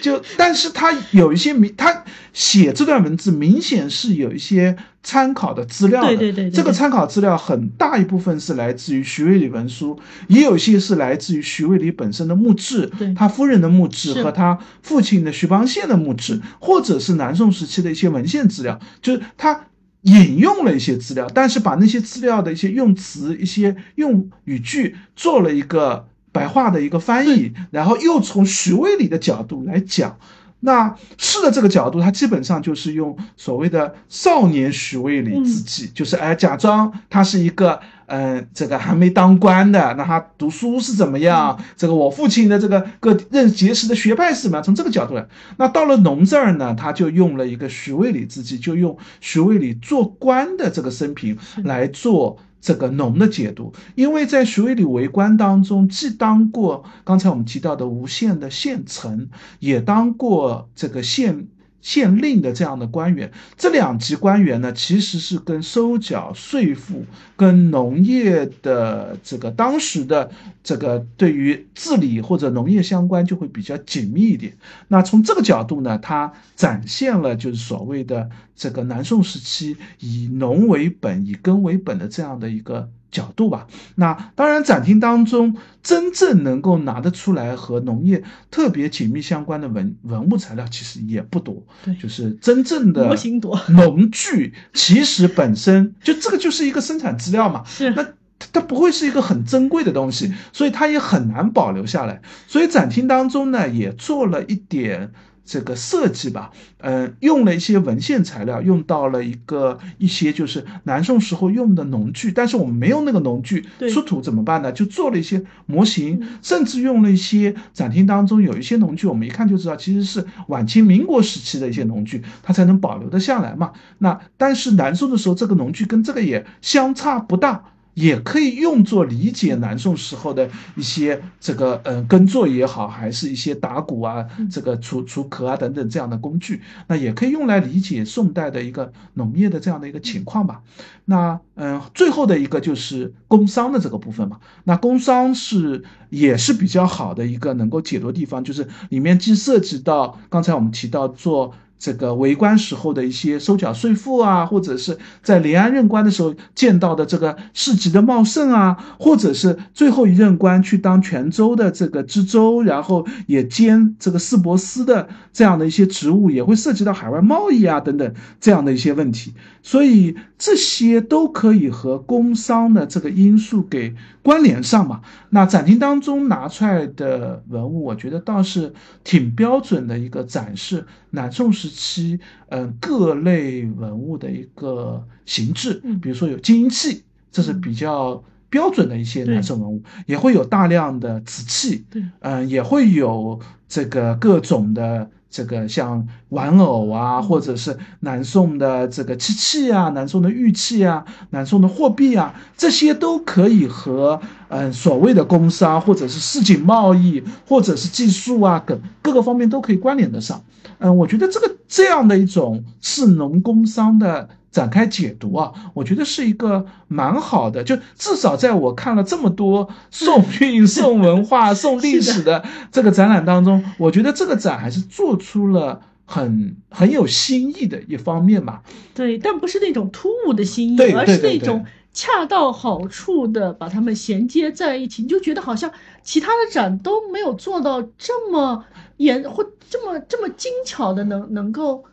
就，但是他有一些明，他写这段文字明显是有一些参考的资料的。对对对，这个参考资料很大一部分是来自于徐渭理文书，也有些是来自于徐渭理本身的墓志，他夫人的墓志和他父亲的徐邦宪的墓志，或者是南宋时期的一些文献资料，就是他。引用了一些资料，但是把那些资料的一些用词、一些用语句做了一个白话的一个翻译，然后又从徐渭里的角度来讲。那是的，这个角度，他基本上就是用所谓的少年徐渭里自己，就是哎，假装他是一个。嗯，这个还没当官的，那他读书是怎么样？这个我父亲的这个各认结识的学派是什么？从这个角度来，那到了农这儿呢，他就用了一个徐渭理自己，就用徐渭理做官的这个生平来做这个农的解读。因为在徐渭理为官当中，既当过刚才我们提到的吴县的县丞，也当过这个县。县令的这样的官员，这两级官员呢，其实是跟收缴税赋、跟农业的这个当时的这个对于治理或者农业相关，就会比较紧密一点。那从这个角度呢，它展现了就是所谓的这个南宋时期以农为本、以耕为本的这样的一个。角度吧，那当然展厅当中真正能够拿得出来和农业特别紧密相关的文文物材料其实也不多，对，就是真正的模型多。农具，其实本身就这个就是一个生产资料嘛，是。那它不会是一个很珍贵的东西，所以它也很难保留下来，所以展厅当中呢也做了一点。这个设计吧，嗯，用了一些文献材料，用到了一个一些就是南宋时候用的农具，但是我们没有那个农具出土怎么办呢？就做了一些模型，甚至用了一些展厅当中有一些农具，我们一看就知道其实是晚清民国时期的一些农具，它才能保留得下来嘛。那但是南宋的时候，这个农具跟这个也相差不大。也可以用作理解南宋时候的一些这个嗯耕作也好，还是一些打谷啊、这个除除壳啊等等这样的工具，那也可以用来理解宋代的一个农业的这样的一个情况吧。那嗯，最后的一个就是工商的这个部分嘛。那工商是也是比较好的一个能够解读地方，就是里面既涉及到刚才我们提到做。这个为官时候的一些收缴税赋啊，或者是在临安任官的时候见到的这个市集的茂盛啊，或者是最后一任官去当泉州的这个知州，然后也兼这个市舶司的这样的一些职务，也会涉及到海外贸易啊等等这样的一些问题。所以这些都可以和工商的这个因素给关联上嘛。那展厅当中拿出来的文物，我觉得倒是挺标准的一个展示南宋时。期，嗯，各类文物的一个形制，比如说有金银器，这是比较标准的一些南宋文物，也会有大量的瓷器，对，嗯，也会有这个各种的。这个像玩偶啊，或者是南宋的这个漆器啊，南宋的玉器啊，南宋的货币啊，这些都可以和嗯所谓的工商，或者是市井贸易，或者是技术啊，各各个方面都可以关联得上。嗯，我觉得这个这样的一种士农工商的。展开解读啊，我觉得是一个蛮好的，就至少在我看了这么多宋韵、宋文化、宋历史的这个展览当中，我觉得这个展还是做出了很很有新意的一方面嘛。对，但不是那种突兀的新意，而是那种恰到好处的把它们衔接在一起，你就觉得好像其他的展都没有做到这么严或这么这么精巧的，能能够。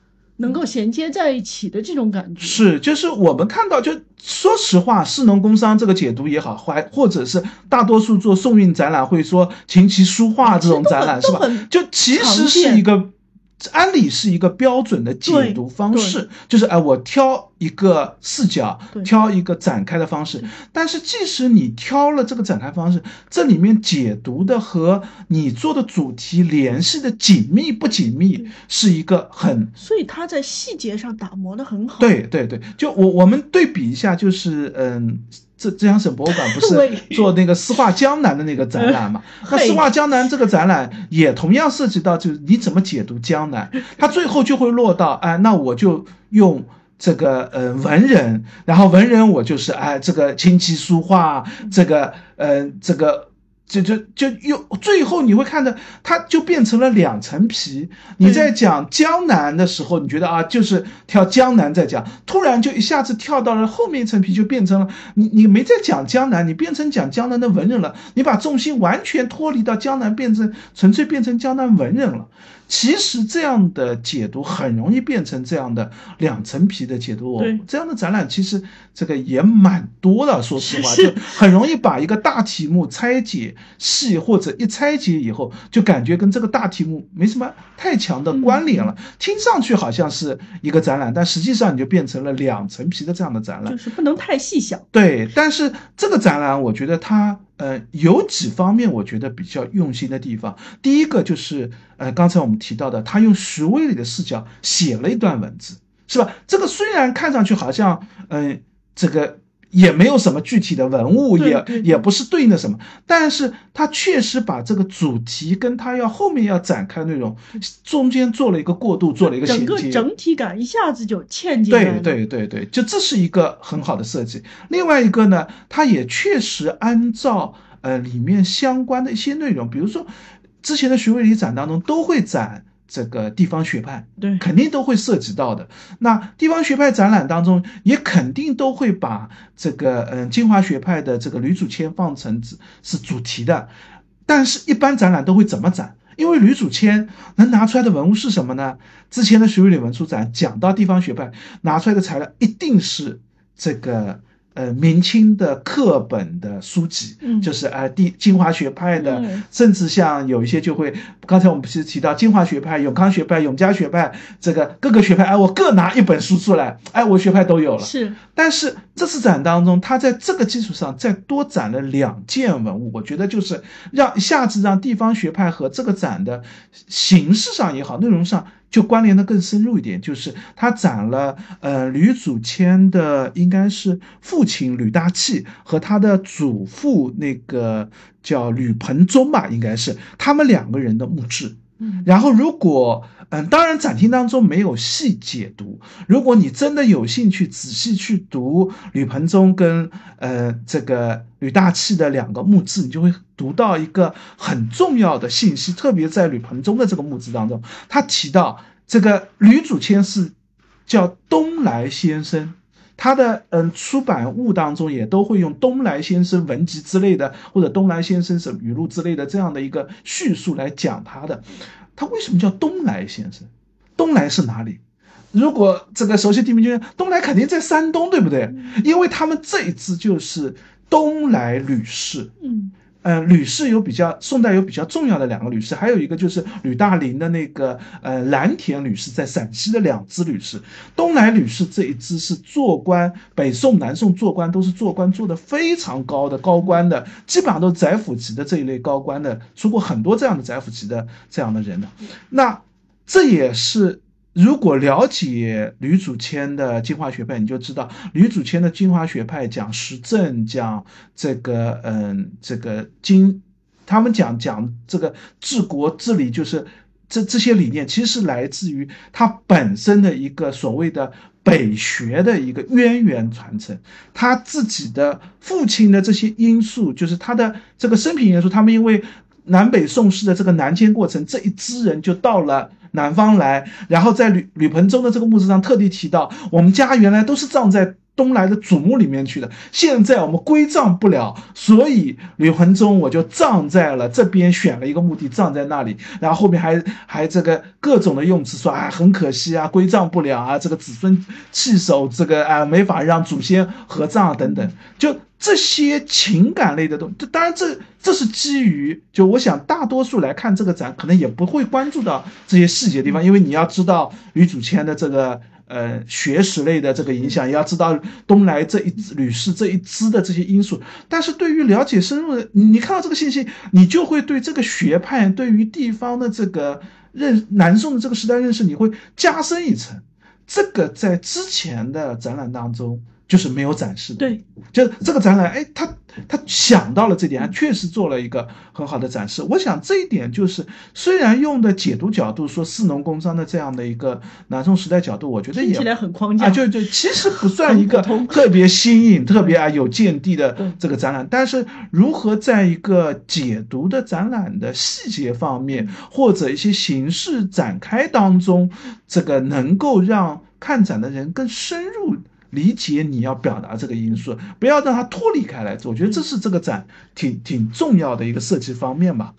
能够衔接在一起的这种感觉是，就是我们看到，就说实话，士农工商这个解读也好，还或者是大多数做宋韵展览会说琴棋书画这种展览是吧？就其实是一个。按理是一个标准的解读方式，就是哎，我挑一个视角，挑一个展开的方式。但是，即使你挑了这个展开方式，这里面解读的和你做的主题联系的紧密不紧密，是一个很……所以他在细节上打磨的很好。对对对，就我我们对比一下，就是嗯。浙浙江省博物馆不是 做那个诗画江南的那个展览嘛？那诗画江南这个展览也同样涉及到，就是你怎么解读江南？它最后就会落到，哎，那我就用这个呃文人，然后文人我就是哎这个琴棋书画，这个呃这个。就就就又最后你会看到，它就变成了两层皮。你在讲江南的时候，你觉得啊，就是跳江南在讲，突然就一下子跳到了后面一层皮，就变成了你你没在讲江南，你变成讲江南的文人了。你把重心完全脱离到江南，变成纯粹变成江南文人了。其实这样的解读很容易变成这样的两层皮的解读。对这样的展览其实这个也蛮多的，说实话，就很容易把一个大题目拆解细，或者一拆解以后，就感觉跟这个大题目没什么太强的关联了。听上去好像是一个展览，但实际上你就变成了两层皮的这样的展览，就是不能太细想。对，但是这个展览，我觉得它。呃，有几方面我觉得比较用心的地方。第一个就是，呃，刚才我们提到的，他用徐渭里的视角写了一段文字，是吧？这个虽然看上去好像，嗯，这个。也没有什么具体的文物，也也不是对应的什么，但是他确实把这个主题跟他要后面要展开内容中间做了一个过渡，做了一个整个整体感一下子就嵌进来了。对对对对，就这是一个很好的设计。另外一个呢，他也确实按照呃里面相关的一些内容，比如说之前的徐渭礼展当中都会展。这个地方学派，对，肯定都会涉及到的。那地方学派展览当中，也肯定都会把这个嗯金华学派的这个吕祖谦放成是主题的。但是，一般展览都会怎么展？因为吕祖谦能拿出来的文物是什么呢？之前的徐渭礼文书展讲到地方学派拿出来的材料，一定是这个。呃，明清的课本的书籍，嗯，就是呃，地金华学派的，甚至像有一些就会，刚才我们不是提到金华学派、永康学派、永嘉学派，这个各个学派，哎，我各拿一本书出来，哎，我学派都有了。是，但是这次展当中，他在这个基础上再多展了两件文物，我觉得就是让一下子让地方学派和这个展的形式上也好，内容上。就关联的更深入一点，就是他展了呃吕祖谦的应该是父亲吕大器和他的祖父那个叫吕鹏宗吧，应该是他们两个人的墓志。嗯，然后如果嗯，当然展厅当中没有细解读，如果你真的有兴趣仔细去读吕鹏忠跟呃这个吕大器的两个墓志，你就会读到一个很重要的信息，特别在吕鹏忠的这个墓志当中，他提到这个吕祖谦是叫东来先生。他的嗯出版物当中也都会用东来先生文集之类的，或者东来先生什语录之类的这样的一个叙述来讲他的。他为什么叫东来先生？东来是哪里？如果这个熟悉地名，就是东来肯定在山东，对不对？因为他们这一支就是东来吕氏。嗯。嗯，吕氏有比较，宋代有比较重要的两个吕氏，还有一个就是吕大林的那个呃蓝田吕氏，在陕西的两支吕氏，东来吕氏这一支是做官，北宋、南宋做官都是做官做的非常高的高官的，基本上都是宰辅级的这一类高官的，出过很多这样的宰辅级的这样的人的。那这也是。如果了解吕祖谦的进化学派，你就知道吕祖谦的进化学派讲实证，讲这个嗯，这个经，他们讲讲这个治国治理，就是这这些理念，其实来自于他本身的一个所谓的北学的一个渊源传承，他自己的父亲的这些因素，就是他的这个生平因素，他们因为南北宋氏的这个南迁过程，这一支人就到了。南方来，然后在吕吕鹏州的这个墓志上特地提到，我们家原来都是葬在东来的祖墓里面去的，现在我们归葬不了，所以吕盆中我就葬在了这边，选了一个墓地葬在那里，然后后面还还这个各种的用词说啊，很可惜啊，归葬不了啊，这个子孙弃守，这个啊没法让祖先合葬等等，就。这些情感类的东西，当然这这是基于，就我想大多数来看这个展，可能也不会关注到这些细节地方，因为你要知道吕祖谦的这个呃学识类的这个影响，也要知道东来这一吕氏这一支的这些因素。但是对于了解深入的，你看到这个信息，你就会对这个学派对于地方的这个认南宋的这个时代认识，你会加深一层。这个在之前的展览当中。就是没有展示，对，就这个展览，哎，他他想到了这点，确实做了一个很好的展示。我想这一点就是，虽然用的解读角度说士农工商的这样的一个南宋时代角度，我觉得也起来很框架啊，就就其实不算一个特别新颖、特别啊有见地的这个展览。但是如何在一个解读的展览的细节方面，或者一些形式展开当中，这个能够让看展的人更深入。理解你要表达这个因素，不要让它脱离开来。我觉得这是这个展挺挺重要的一个设计方面吧。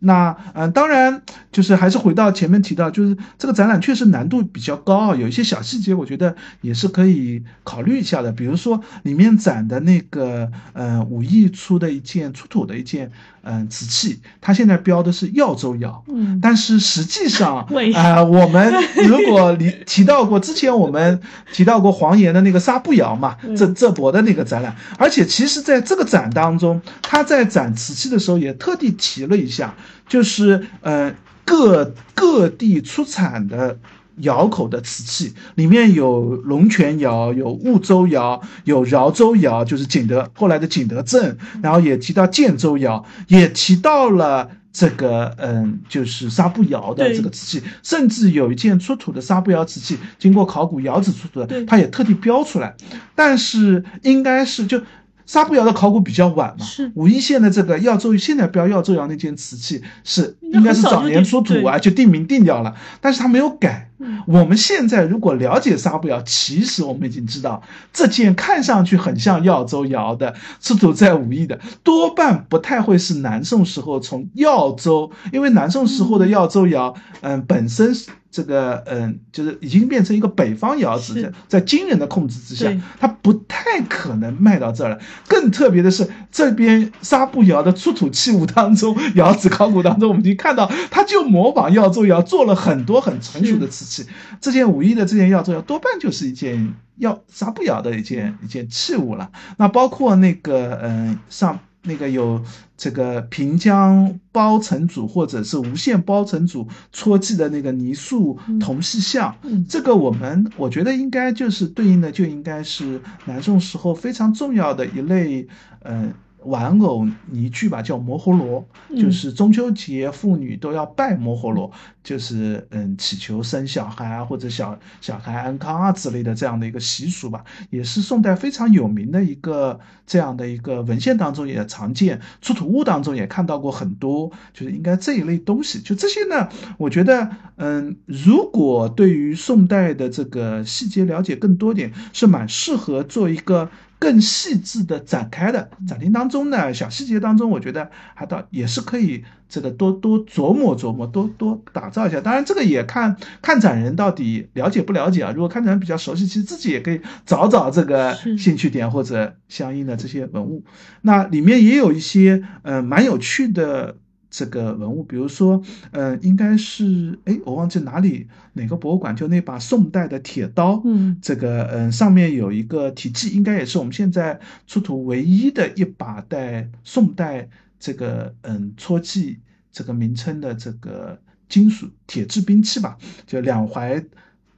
那嗯，当然就是还是回到前面提到，就是这个展览确实难度比较高啊，有一些小细节，我觉得也是可以考虑一下的。比如说里面展的那个呃武艺出的一件出土的一件。嗯，瓷器它现在标的是耀州窑，嗯，但是实际上 啊，我们如果你 提到过之前我们提到过黄岩的那个纱布窑嘛，这浙博的那个展览，而且其实在这个展当中，他在展瓷器的时候也特地提了一下，就是呃各各地出产的。窑口的瓷器里面有龙泉窑，有婺州窑，有饶州窑，就是景德后来的景德镇，然后也提到建州窑，也提到了这个嗯，就是纱布窑的这个瓷器，甚至有一件出土的纱布窑瓷器，经过考古窑址出土的，它也特地标出来，但是应该是就。纱布窑的考古比较晚嘛，是。武义县的这个耀州，现在标耀州窑那件瓷器是应该是早年出土啊，就定名定掉了，但是它没有改。我们现在如果了解纱布窑，其实我们已经知道这件看上去很像耀州窑的出土在武义的，多半不太会是南宋时候从耀州，因为南宋时候的耀州窑，嗯，本身这个嗯，就是已经变成一个北方窑址，在金人的控制之下，它不太可能卖到这儿了。更特别的是，这边纱布窑的出土器物当中，窑址考古当中，我们已经看到，它就模仿耀州窑做了很多很成熟的瓷器。这件武义的这件耀州窑，多半就是一件要纱布窑的一件一件器物了。那包括那个嗯上。那个有这个平江包城主或者是无限包城主戳记的那个泥塑铜细像，这个我们我觉得应该就是对应的就应该是南宋时候非常重要的一类，嗯。玩偶泥具吧，叫摩诃罗，就是中秋节妇女都要拜摩诃罗，就是嗯祈求生小孩啊或者小小孩安康啊之类的这样的一个习俗吧，也是宋代非常有名的一个这样的一个文献当中也常见，出土物当中也看到过很多，就是应该这一类东西，就这些呢，我觉得嗯，如果对于宋代的这个细节了解更多点，是蛮适合做一个。更细致的展开的展厅当中呢，小细节当中，我觉得还倒也是可以这个多多琢磨琢磨，多多打造一下。当然，这个也看看展人到底了解不了解啊。如果看展人比较熟悉，其实自己也可以找找这个兴趣点或者相应的这些文物。那里面也有一些嗯蛮有趣的。这个文物，比如说，呃，应该是，哎，我忘记哪里哪个博物馆，就那把宋代的铁刀，嗯，这个，嗯，上面有一个题记，应该也是我们现在出土唯一的一把带宋代这个，嗯，戳记这个名称的这个金属铁制兵器吧，就两淮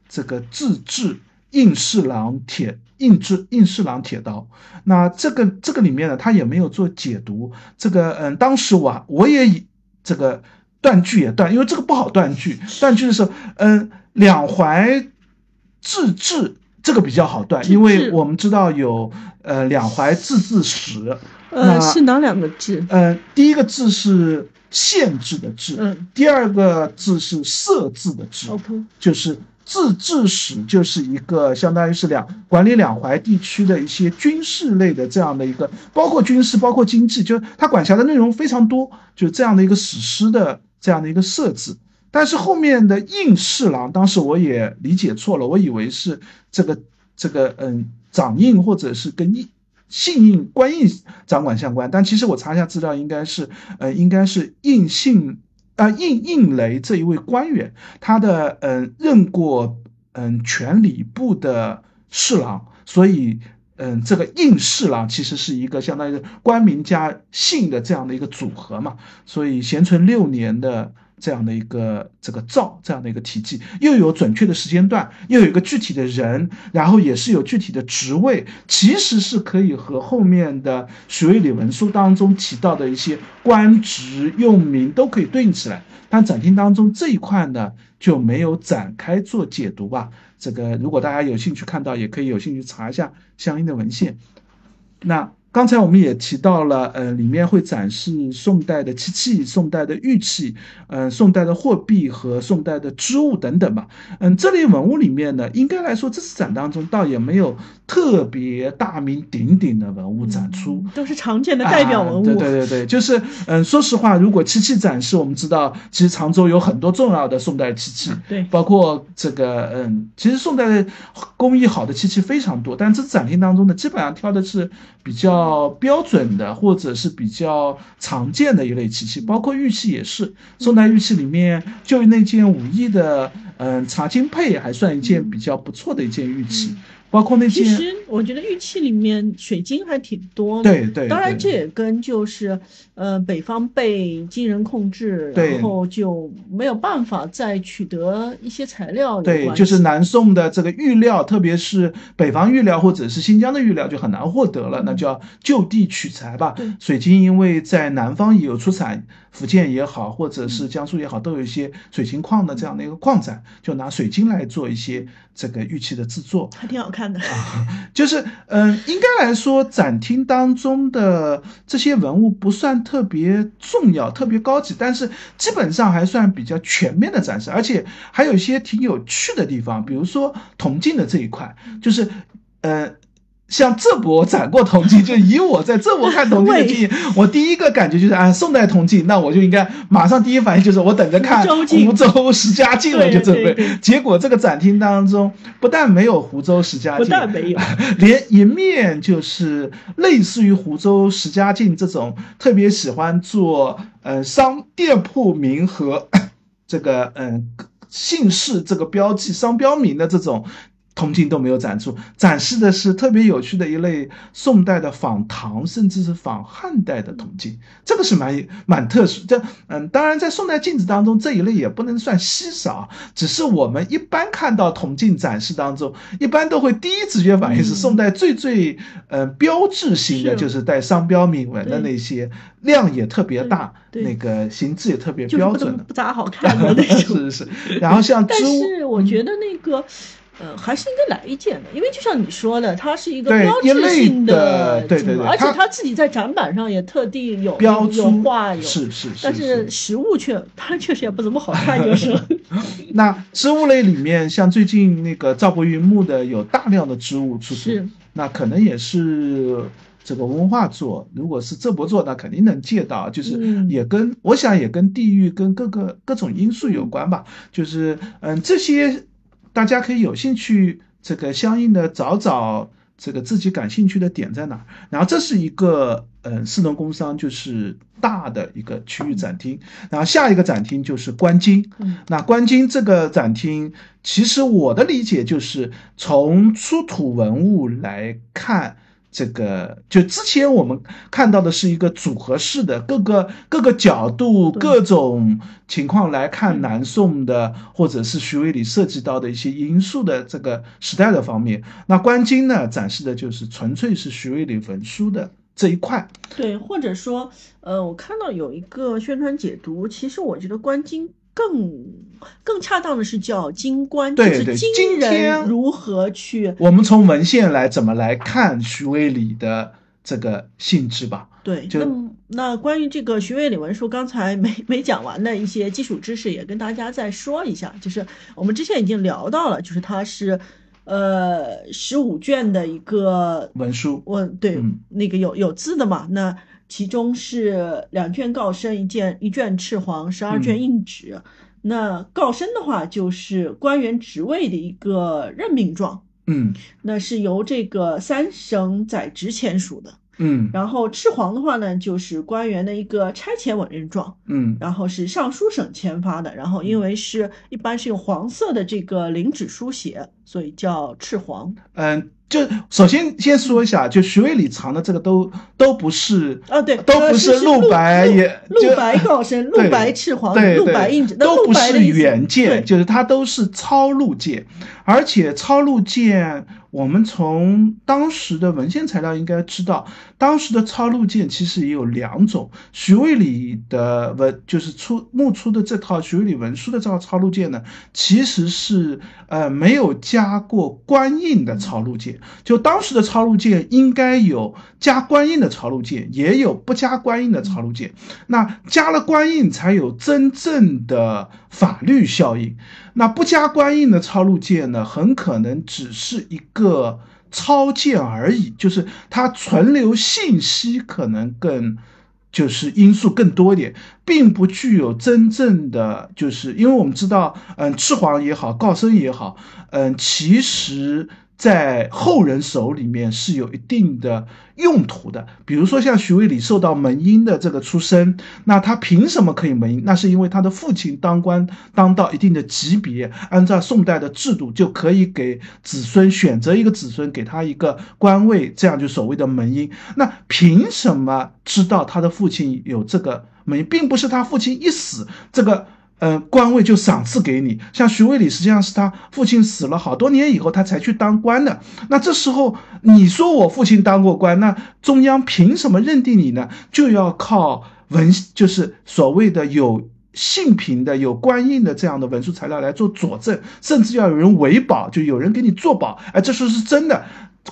这个自制应侍郎铁应制应侍郎铁刀。那这个这个里面呢，他也没有做解读。这个嗯，当时我我也以这个断句也断，因为这个不好断句。断句的时候，嗯，两淮自治这个比较好断，因为我们知道有呃两淮自治史。呃，是哪两个字？呃，第一个字是限制的“制”，嗯，第二个字是设置的“制”。OK，就是自治史，就是一个相当于是两管理两淮地区的一些军事类的这样的一个，包括军事，包括经济，就它管辖的内容非常多，就这样的一个史诗的这样的一个设置。但是后面的应侍郎，当时我也理解错了，我以为是这个这个嗯掌印或者是跟印。信印官印掌管相关，但其实我查一下资料，应该是，呃，应该是印信啊，应应雷这一位官员，他的嗯任过嗯全礼部的侍郎，所以嗯这个应侍郎其实是一个相当于官名加姓的这样的一个组合嘛，所以咸淳六年的。这样的一个这个诏，这样的一个题记，又有准确的时间段，又有一个具体的人，然后也是有具体的职位，其实是可以和后面的水位里文书当中提到的一些官职用名都可以对应起来。但展厅当中这一块呢，就没有展开做解读吧。这个如果大家有兴趣看到，也可以有兴趣查一下相应的文献。那。刚才我们也提到了，呃，里面会展示宋代的漆器、宋代的玉器，嗯，宋代的货币和宋代的织物等等吧。嗯，这类文物里面呢，应该来说这次展当中倒也没有特别大名鼎鼎的文物展出，都是常见的代表文物。对对对对，就是，嗯，说实话，如果漆器展示，我们知道其实常州有很多重要的宋代漆器，对，包括这个，嗯，其实宋代工艺好的漆器非常多，但这次展厅当中呢，基本上挑的是比较。较标准的或者是比较常见的一类漆器，包括玉器也是。宋代玉器里面，就那件武艺的，嗯，茶金佩还算一件比较不错的一件玉器。包括那些，其实我觉得玉器里面水晶还挺多的。对对，当然这也跟就是，呃，北方被金人控制，然后就没有办法再取得一些材料。对，就是南宋的这个玉料，特别是北方玉料或者是新疆的玉料就很难获得了，那就要就地取材吧。水晶因为在南方也有出产。福建也好，或者是江苏也好，都有一些水晶矿的这样的一个矿产，就拿水晶来做一些这个玉器的制作，还挺好看的。就是嗯，应该来说，展厅当中的这些文物不算特别重要、特别高级，但是基本上还算比较全面的展示，而且还有一些挺有趣的地方，比如说铜镜的这一块，就是呃。像这波展过铜镜，就以我在这波看铜镜的 经验，我第一个感觉就是啊，宋代铜镜，那我就应该马上第一反应就是我等着看湖州十佳 镜了，就准备。结果这个展厅当中不但没有湖州十佳镜，不但没有，连一面就是类似于湖州十佳镜这种特别喜欢做呃商店铺名和 这个嗯姓氏这个标记商标名的这种。铜镜都没有展出，展示的是特别有趣的一类宋代的仿唐，甚至是仿汉代的铜镜，这个是蛮蛮特殊。这嗯，当然在宋代镜子当中这一类也不能算稀少，只是我们一般看到铜镜展示当中，一般都会第一直觉反应是宋代最最嗯标志性的就是带商标铭文的那些，量也特别大，那个形制也特别标准。的，不咋好看的那种。是是是，然后像但是我觉得那个。呃，还是应该来一件的，因为就像你说的，它是一个标志性的，对对对，而且他自己在展板上也特地有标有画有，是是是，但是实物却它确实也不怎么好看，就是。那植物类里面，像最近那个赵伯云墓的有大量的植物出土，那可能也是这个文化做，如果是这博做，那肯定能借到，就是也跟我想也跟地域跟各个各种因素有关吧，就是嗯这些。大家可以有兴趣，这个相应的找找这个自己感兴趣的点在哪。然后这是一个，嗯，四农工商就是大的一个区域展厅。然后下一个展厅就是观经。那观经这个展厅，其实我的理解就是从出土文物来看。这个就之前我们看到的是一个组合式的，各个各个角度、各种情况来看南宋的，或者是徐渭里涉及到的一些因素的这个时代的方面。那关金呢，展示的就是纯粹是徐渭里文书的这一块。对，或者说，呃，我看到有一个宣传解读，其实我觉得关金。更更恰当的是叫金官，就是今人如何去。我们从文献来怎么来看徐渭里的这个性质吧？对，那那关于这个徐渭里文书，刚才没没讲完的一些基础知识，也跟大家再说一下。就是我们之前已经聊到了，就是它是呃十五卷的一个文书，我对那个有有字的嘛？那。其中是两卷告身，一件一卷赤黄，十二卷印纸。那告身的话，就是官员职位的一个任命状。嗯，那是由这个三省宰执签署的。嗯，然后赤黄的话呢，就是官员的一个差遣委任状。嗯，然后是尚书省签发的。然后因为是一般是用黄色的这个领纸书写，所以叫赤黄。嗯。就首先先说一下，就徐渭里藏的这个都都不是啊，对，都不是陆白，也陆白告身，陆白赤黄，陆白印纸，都不是原件，就是它都是抄录件，而且抄录件。我们从当时的文献材料应该知道，当时的抄录件其实也有两种。徐渭里的文就是出墓出的这套徐渭里文书的这套抄录件呢，其实是呃没有加过官印的抄录件。就当时的抄录件应该有加官印的抄录件，也有不加官印的抄录件。那加了官印才有真正的法律效应。那不加官印的抄录件呢，很可能只是一个抄件而已，就是它存留信息可能更，就是因素更多一点，并不具有真正的，就是因为我们知道，嗯，赤黄也好，告身也好，嗯，其实。在后人手里面是有一定的用途的，比如说像徐渭里受到门荫的这个出身，那他凭什么可以门荫？那是因为他的父亲当官当到一定的级别，按照宋代的制度就可以给子孙选择一个子孙给他一个官位，这样就所谓的门荫。那凭什么知道他的父亲有这个门荫，并不是他父亲一死这个。嗯，官位就赏赐给你。像徐渭里，实际上是他父亲死了好多年以后，他才去当官的。那这时候你说我父亲当过官，那中央凭什么认定你呢？就要靠文，就是所谓的有信凭的、有官印的这样的文书材料来做佐证，甚至要有人维保，就有人给你做保，哎，这说是真的。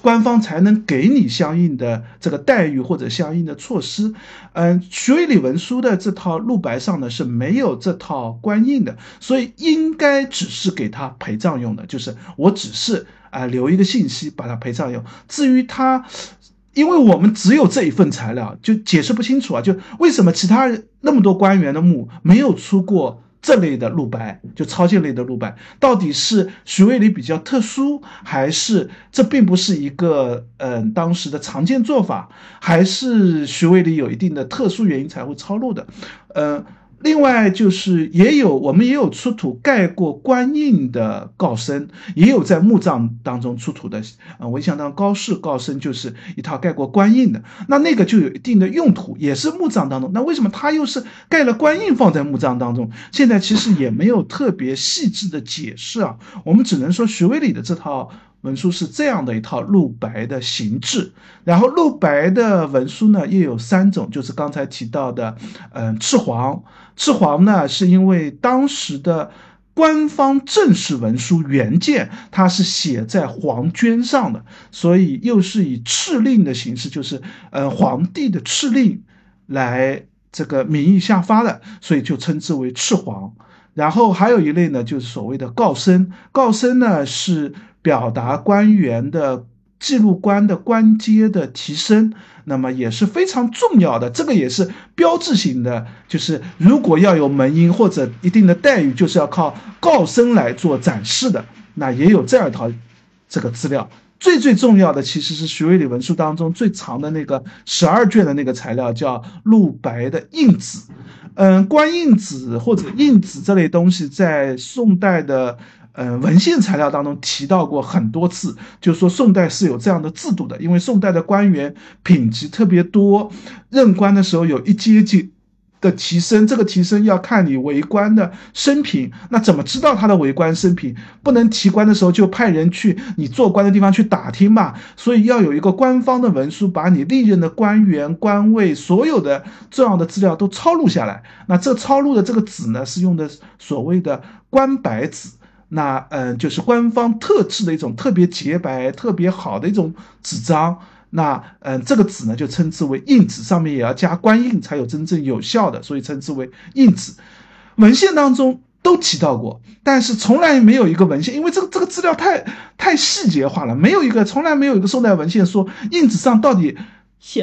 官方才能给你相应的这个待遇或者相应的措施。嗯，徐渭里文书的这套录白上呢是没有这套官印的，所以应该只是给他陪葬用的，就是我只是啊留一个信息把他陪葬用。至于他，因为我们只有这一份材料，就解释不清楚啊，就为什么其他那么多官员的墓没有出过。这类的录白，就抄件类的录白，到底是徐渭里比较特殊，还是这并不是一个嗯当时的常见做法，还是徐渭里有一定的特殊原因才会抄录的，嗯。另外就是也有我们也有出土盖过官印的告身，也有在墓葬当中出土的。呃，我印象当中高氏告身就是一套盖过官印的，那那个就有一定的用途，也是墓葬当中。那为什么它又是盖了官印放在墓葬当中？现在其实也没有特别细致的解释啊，我们只能说徐渭里的这套。文书是这样的一套露白的形制，然后露白的文书呢又有三种，就是刚才提到的，嗯，赤黄。赤黄呢是因为当时的官方正式文书原件它是写在黄绢上的，所以又是以敕令的形式，就是呃皇帝的敕令来这个名义下发的，所以就称之为赤黄。然后还有一类呢，就是所谓的告身。告身呢是。表达官员的记录官的官阶的提升，那么也是非常重要的。这个也是标志性的，就是如果要有门荫或者一定的待遇，就是要靠告身来做展示的。那也有这样一套这个资料。最最重要的其实是徐渭里文书当中最长的那个十二卷的那个材料，叫录白的印子。嗯，官印子或者印子这类东西，在宋代的。呃文献材料当中提到过很多次，就是说宋代是有这样的制度的，因为宋代的官员品级特别多，任官的时候有一阶级。的提升，这个提升要看你为官的生平。那怎么知道他的为官生平？不能提官的时候就派人去你做官的地方去打听嘛。所以要有一个官方的文书，把你历任的官员、官位所有的重要的资料都抄录下来。那这抄录的这个纸呢，是用的所谓的官白纸。那嗯，就是官方特制的一种特别洁白、特别好的一种纸张。那嗯，这个纸呢就称之为印纸，上面也要加官印才有真正有效的，所以称之为印纸。文献当中都提到过，但是从来没有一个文献，因为这个这个资料太太细节化了，没有一个从来没有一个宋代文献说印纸上到底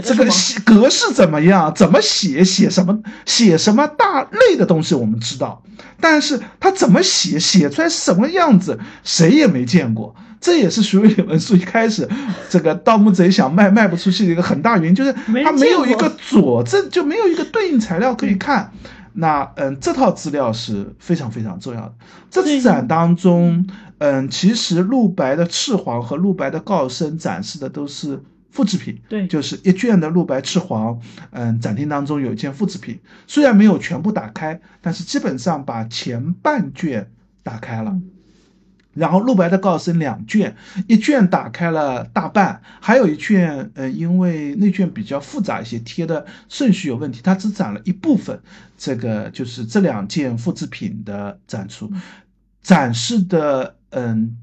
这个写格式怎么样，怎么写，写什么，写什么大类的东西我们知道，但是他怎么写，写出来什么样子，谁也没见过。这也是徐渭里文书一开始这个盗墓贼想卖卖不出去的一个很大原因，就是他没有一个佐证，就没有一个对应材料可以看。那嗯，这套资料是非常非常重要的。这次展当中，嗯，其实陆白的赤黄和陆白的告生展示的都是复制品，对，就是一卷的露白赤黄，嗯，展厅当中有一件复制品，虽然没有全部打开，但是基本上把前半卷打开了。然后陆白的告生两卷，一卷打开了大半，还有一卷，呃，因为那卷比较复杂一些，贴的顺序有问题，它只展了一部分。这个就是这两件复制品的展出，展示的，嗯。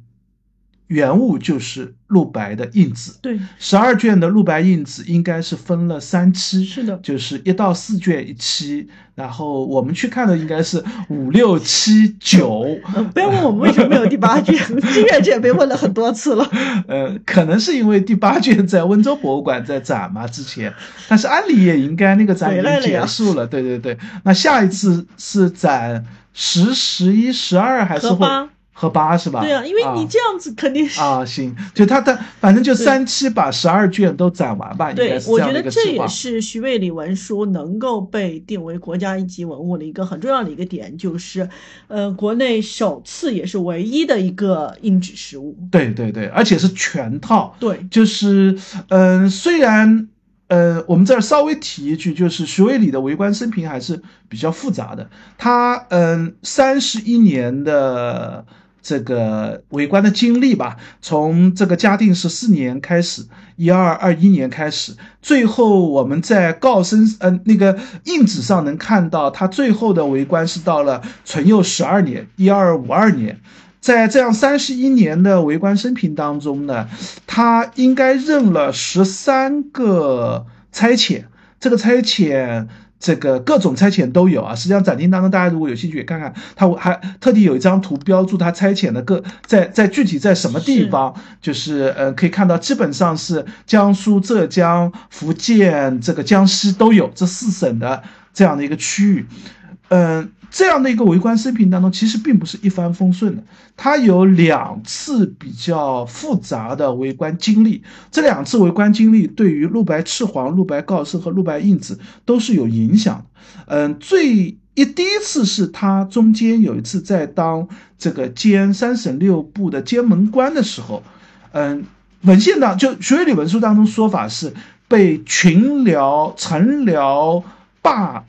原物就是陆白的印子，对，十二卷的陆白印子应该是分了三期，是的，就是一到四卷一期，然后我们去看的应该是五六七九。不要问我们为什么没有第八卷，第八卷被问了很多次了。呃，可能是因为第八卷在温州博物馆在展嘛之前，但是按理也应该那个展已经结束了。对对对，那下一次是展十、十一、十二还是会？和八是吧？对啊，因为你这样子肯定是啊，行，就他他反正就三期把十二卷都攒完吧。对，我觉得这也是徐渭李文书能够被定为国家一级文物的一个很重要的一个点，就是，呃，国内首次也是唯一的一个硬纸实物。对对对，而且是全套。对，就是嗯，虽然。呃，我们这儿稍微提一句，就是徐渭里的为官生平还是比较复杂的。他嗯，三十一年的这个为官的经历吧，从这个嘉定十四年开始，一二二一年开始，最后我们在告身嗯那个印纸上能看到，他最后的为官是到了淳佑十二年，一二五二年。在这样三十一年的为官生平当中呢，他应该任了十三个差遣，这个差遣，这个各种差遣都有啊。实际上展厅当中，大家如果有兴趣也看看，它还特地有一张图标注它差遣的各在在具体在什么地方，就是呃可以看到，基本上是江苏、浙江、福建这个江西都有这四省的这样的一个区域，嗯。这样的一个为官生平当中，其实并不是一帆风顺的。他有两次比较复杂的为官经历，这两次为官经历对于陆白赤黄、陆白告生和陆白印子都是有影响的。嗯，最一第一次是他中间有一次在当这个监三省六部的监门官的时候，嗯，文献当就学理文书当中说法是被群僚、臣僚罢。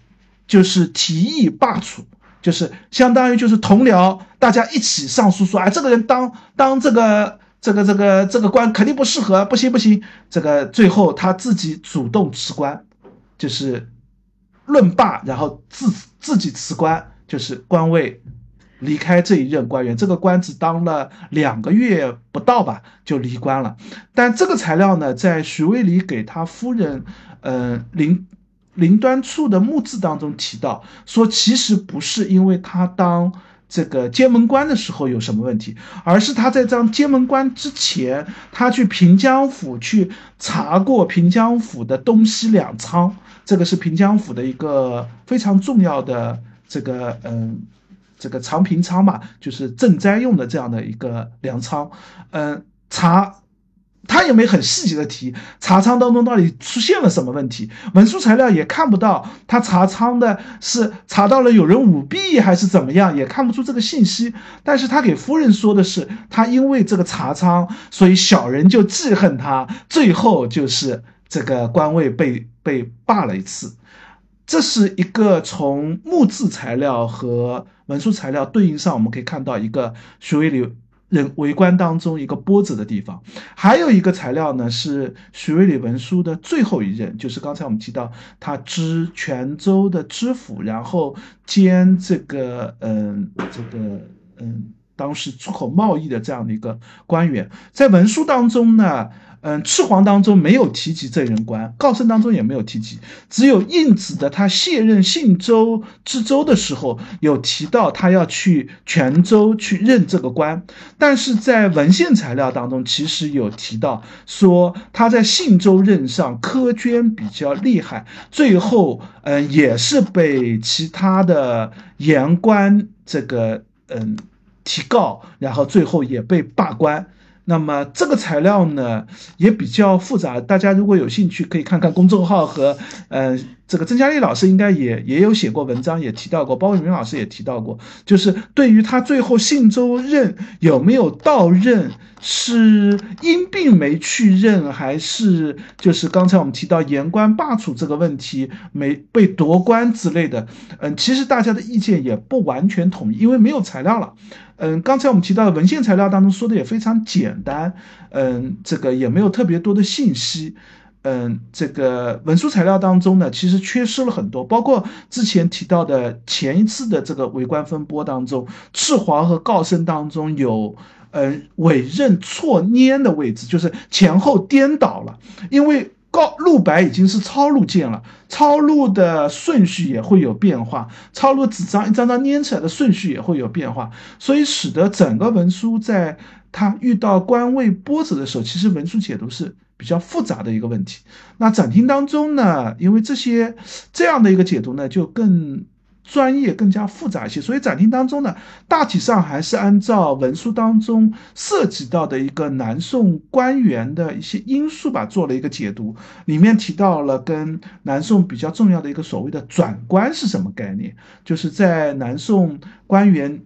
就是提议罢黜，就是相当于就是同僚大家一起上书说，哎，这个人当当这个这个这个这个官肯定不适合，不行不行，这个最后他自己主动辞官，就是论罢，然后自自己辞官，就是官位离开这一任官员，这个官只当了两个月不到吧，就离官了。但这个材料呢，在徐渭里给他夫人，呃林。林端处的墓志当中提到说，其实不是因为他当这个监门官的时候有什么问题，而是他在当监门官之前，他去平江府去查过平江府的东西粮仓，这个是平江府的一个非常重要的这个嗯这个藏平仓嘛，就是赈灾用的这样的一个粮仓，嗯查他也没很细节的提查仓当中到底出现了什么问题，文书材料也看不到他查仓的是查到了有人舞弊还是怎么样，也看不出这个信息。但是他给夫人说的是，他因为这个查仓，所以小人就记恨他，最后就是这个官位被被罢了一次。这是一个从木质材料和文书材料对应上，我们可以看到一个徐渭流。人为官当中一个波折的地方，还有一个材料呢，是徐渭里文书的最后一任，就是刚才我们提到他知泉州的知府，然后兼这个嗯这个嗯当时出口贸易的这样的一个官员，在文书当中呢。嗯，赤黄当中没有提及这人官，告身当中也没有提及，只有应子的他卸任信州知州的时候有提到他要去泉州去任这个官，但是在文献材料当中其实有提到说他在信州任上苛捐比较厉害，最后嗯也是被其他的言官这个嗯提告，然后最后也被罢官。那么这个材料呢也比较复杂，大家如果有兴趣可以看看公众号和呃这个曾佳丽老师应该也也有写过文章，也提到过，包伟明老师也提到过，就是对于他最后信州任有没有到任，是因病没去任，还是就是刚才我们提到言官罢黜这个问题没被夺官之类的，嗯，其实大家的意见也不完全统一，因为没有材料了。嗯，刚才我们提到的文献材料当中说的也非常简单，嗯，这个也没有特别多的信息，嗯，这个文书材料当中呢，其实缺失了很多，包括之前提到的前一次的这个为官风波当中，赤黄和告身当中有，嗯，委任错拈的位置，就是前后颠倒了，因为。哦，露白已经是抄录件了，抄录的顺序也会有变化，抄录纸张一张张粘起来的顺序也会有变化，所以使得整个文书在它遇到官位波折的时候，其实文书解读是比较复杂的一个问题。那展厅当中呢，因为这些这样的一个解读呢，就更。专业更加复杂一些，所以展厅当中呢，大体上还是按照文书当中涉及到的一个南宋官员的一些因素吧，做了一个解读。里面提到了跟南宋比较重要的一个所谓的转官是什么概念，就是在南宋官员。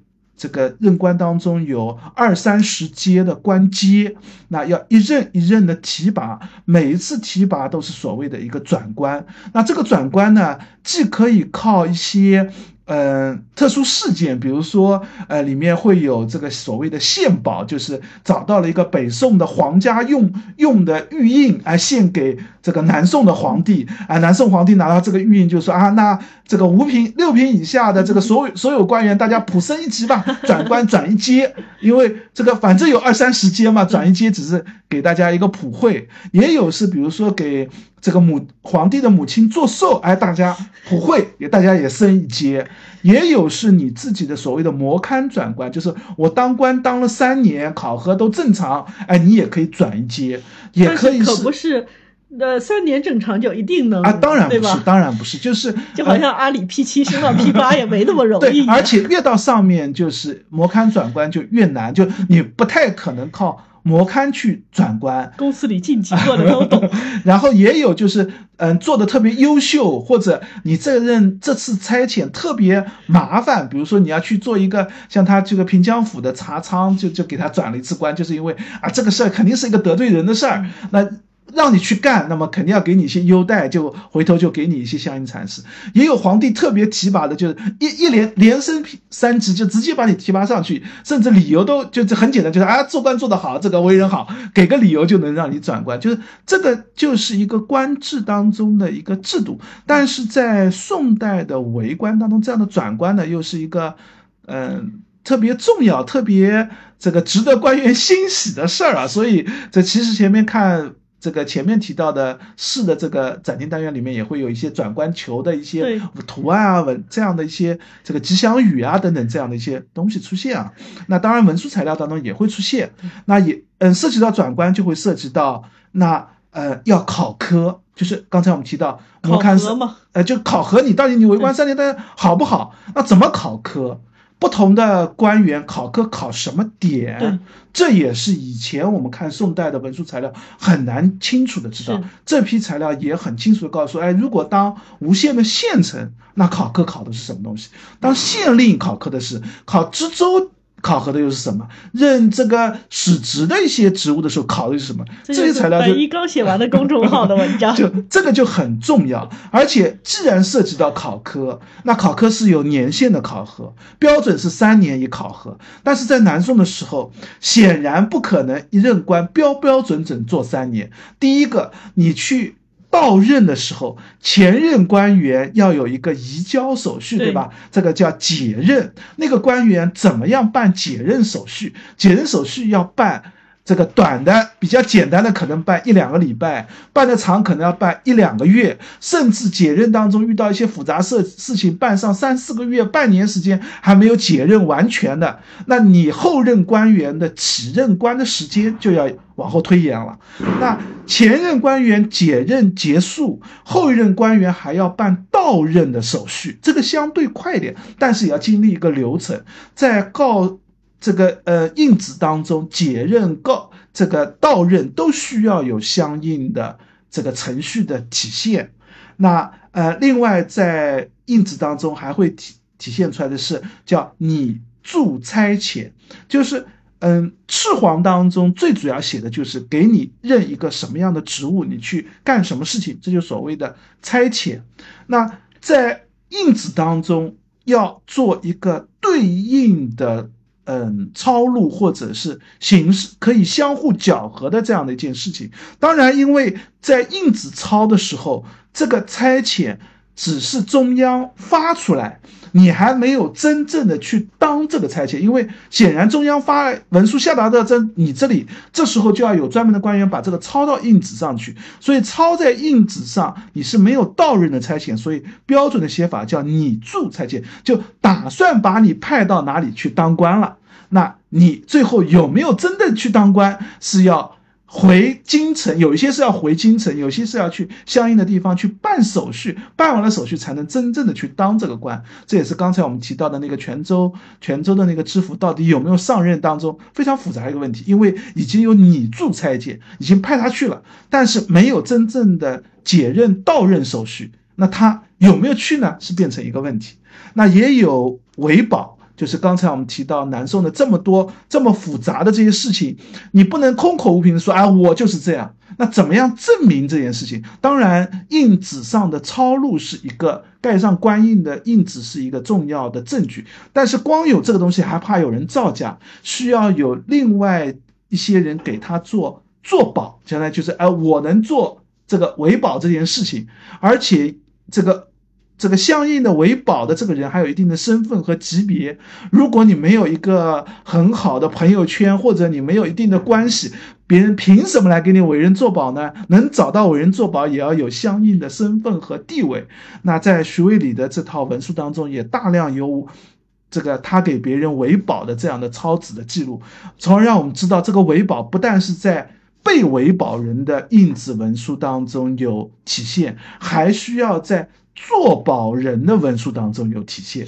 这个任官当中有二三十阶的官阶，那要一任一任的提拔，每一次提拔都是所谓的一个转官。那这个转官呢，既可以靠一些。嗯，特殊事件，比如说，呃，里面会有这个所谓的献宝，就是找到了一个北宋的皇家用用的玉印，啊，献给这个南宋的皇帝，啊，南宋皇帝拿到这个玉印，就说啊，那这个五品六品以下的这个所有所有官员，大家普升一级吧，转官转一阶，因为这个反正有二三十阶嘛，转一阶只是给大家一个普惠，也有是比如说给。这个母皇帝的母亲做寿，哎，大家普惠，也大家也升一阶，也有是你自己的所谓的模勘转官，就是我当官当了三年，考核都正常，哎，你也可以转一阶，也可以可不是，呃，三年正常就一定能啊？当然不是，当然不是，就是就好像阿里 P 七升到 P 八也没那么容易，对，而且越到上面就是模勘转官就越难，就你不太可能靠。模勘去转官，公司里进几个的都懂。然后也有就是，嗯，做的特别优秀，或者你这任这次差遣特别麻烦，比如说你要去做一个像他这个平江府的茶仓，就就给他转了一次官，就是因为啊这个事儿肯定是一个得罪人的事儿，那。让你去干，那么肯定要给你一些优待，就回头就给你一些相应阐释。也有皇帝特别提拔的，就是一一连连升三级，就直接把你提拔上去，甚至理由都就是很简单，就是啊做官做得好，这个为人好，给个理由就能让你转官，就是这个就是一个官制当中的一个制度。但是在宋代的为官当中，这样的转官呢，又是一个嗯特别重要、特别这个值得官员欣喜的事儿啊。所以这其实前面看。这个前面提到的市的这个展厅单元里面也会有一些转关球的一些图案啊文这样的一些这个吉祥语啊等等这样的一些东西出现啊。那当然文书材料当中也会出现。那也嗯涉及到转关就会涉及到那呃要考科，就是刚才我们提到考核嘛，呃就考核你到底你为官三年的好不好？那怎么考科？不同的官员考科考什么对点，这也是以前我们看宋代的文书材料很难清楚的知道。这批材料也很清楚的告诉，哎，如果当无县的县城，那考科考的是什么东西？当县令考科的是考知州。考核的又是什么？任这个使职的一些职务的时候，考的是什么？这些材料就一刚写完的公众号的文章，就这个就很重要，而且既然涉及到考科，那考科是有年限的考核，标准是三年一考核。但是在南宋的时候，显然不可能一任官标标准准做三年。第一个，你去。到任的时候，前任官员要有一个移交手续，对对吧？这个叫解任。那个官员怎么样办解任手续？解任手续要办这个短的、比较简单的，可能办一两个礼拜；办的长，可能要办一两个月，甚至解任当中遇到一些复杂事事情，办上三四个月、半年时间还没有解任完全的，那你后任官员的起任官的时间就要往后推延了。那前任官员解任结束，后一任官员还要办到任的手续，这个相对快一点，但是也要经历一个流程，在告。这个呃印子当中解任告这个到任都需要有相应的这个程序的体现。那呃，另外在印子当中还会体体现出来的是叫你助差遣，就是嗯赤黄当中最主要写的就是给你任一个什么样的职务，你去干什么事情，这就所谓的差遣。那在印子当中要做一个对应的。嗯，抄录或者是形式可以相互搅和的这样的一件事情。当然，因为在硬纸抄的时候，这个差遣只是中央发出来，你还没有真正的去当这个差遣。因为显然中央发文书下达到这你这里，这时候就要有专门的官员把这个抄到印纸上去。所以抄在印纸上，你是没有到任的差遣。所以标准的写法叫拟助差遣，就打算把你派到哪里去当官了。那你最后有没有真的去当官，是要回京城，有一些是要回京城，有些是要去相应的地方去办手续，办完了手续才能真正的去当这个官。这也是刚才我们提到的那个泉州，泉州的那个知府到底有没有上任当中非常复杂的一个问题，因为已经有拟助差遣，已经派他去了，但是没有真正的解任到任手续，那他有没有去呢？是变成一个问题。那也有维保。就是刚才我们提到南宋的这么多这么复杂的这些事情，你不能空口无凭的说，啊，我就是这样。那怎么样证明这件事情？当然，印纸上的抄录是一个盖上官印的印纸是一个重要的证据，但是光有这个东西还怕有人造假，需要有另外一些人给他做做保，将来就是，哎，我能做这个维保这件事情，而且这个。这个相应的维保的这个人还有一定的身份和级别。如果你没有一个很好的朋友圈，或者你没有一定的关系，别人凭什么来给你委任做保呢？能找到委任做保，也要有相应的身份和地位。那在徐渭礼的这套文书当中，也大量有这个他给别人维保的这样的抄纸的记录，从而让我们知道，这个维保不但是在被维保人的印纸文书当中有体现，还需要在。做保人的文书当中有体现，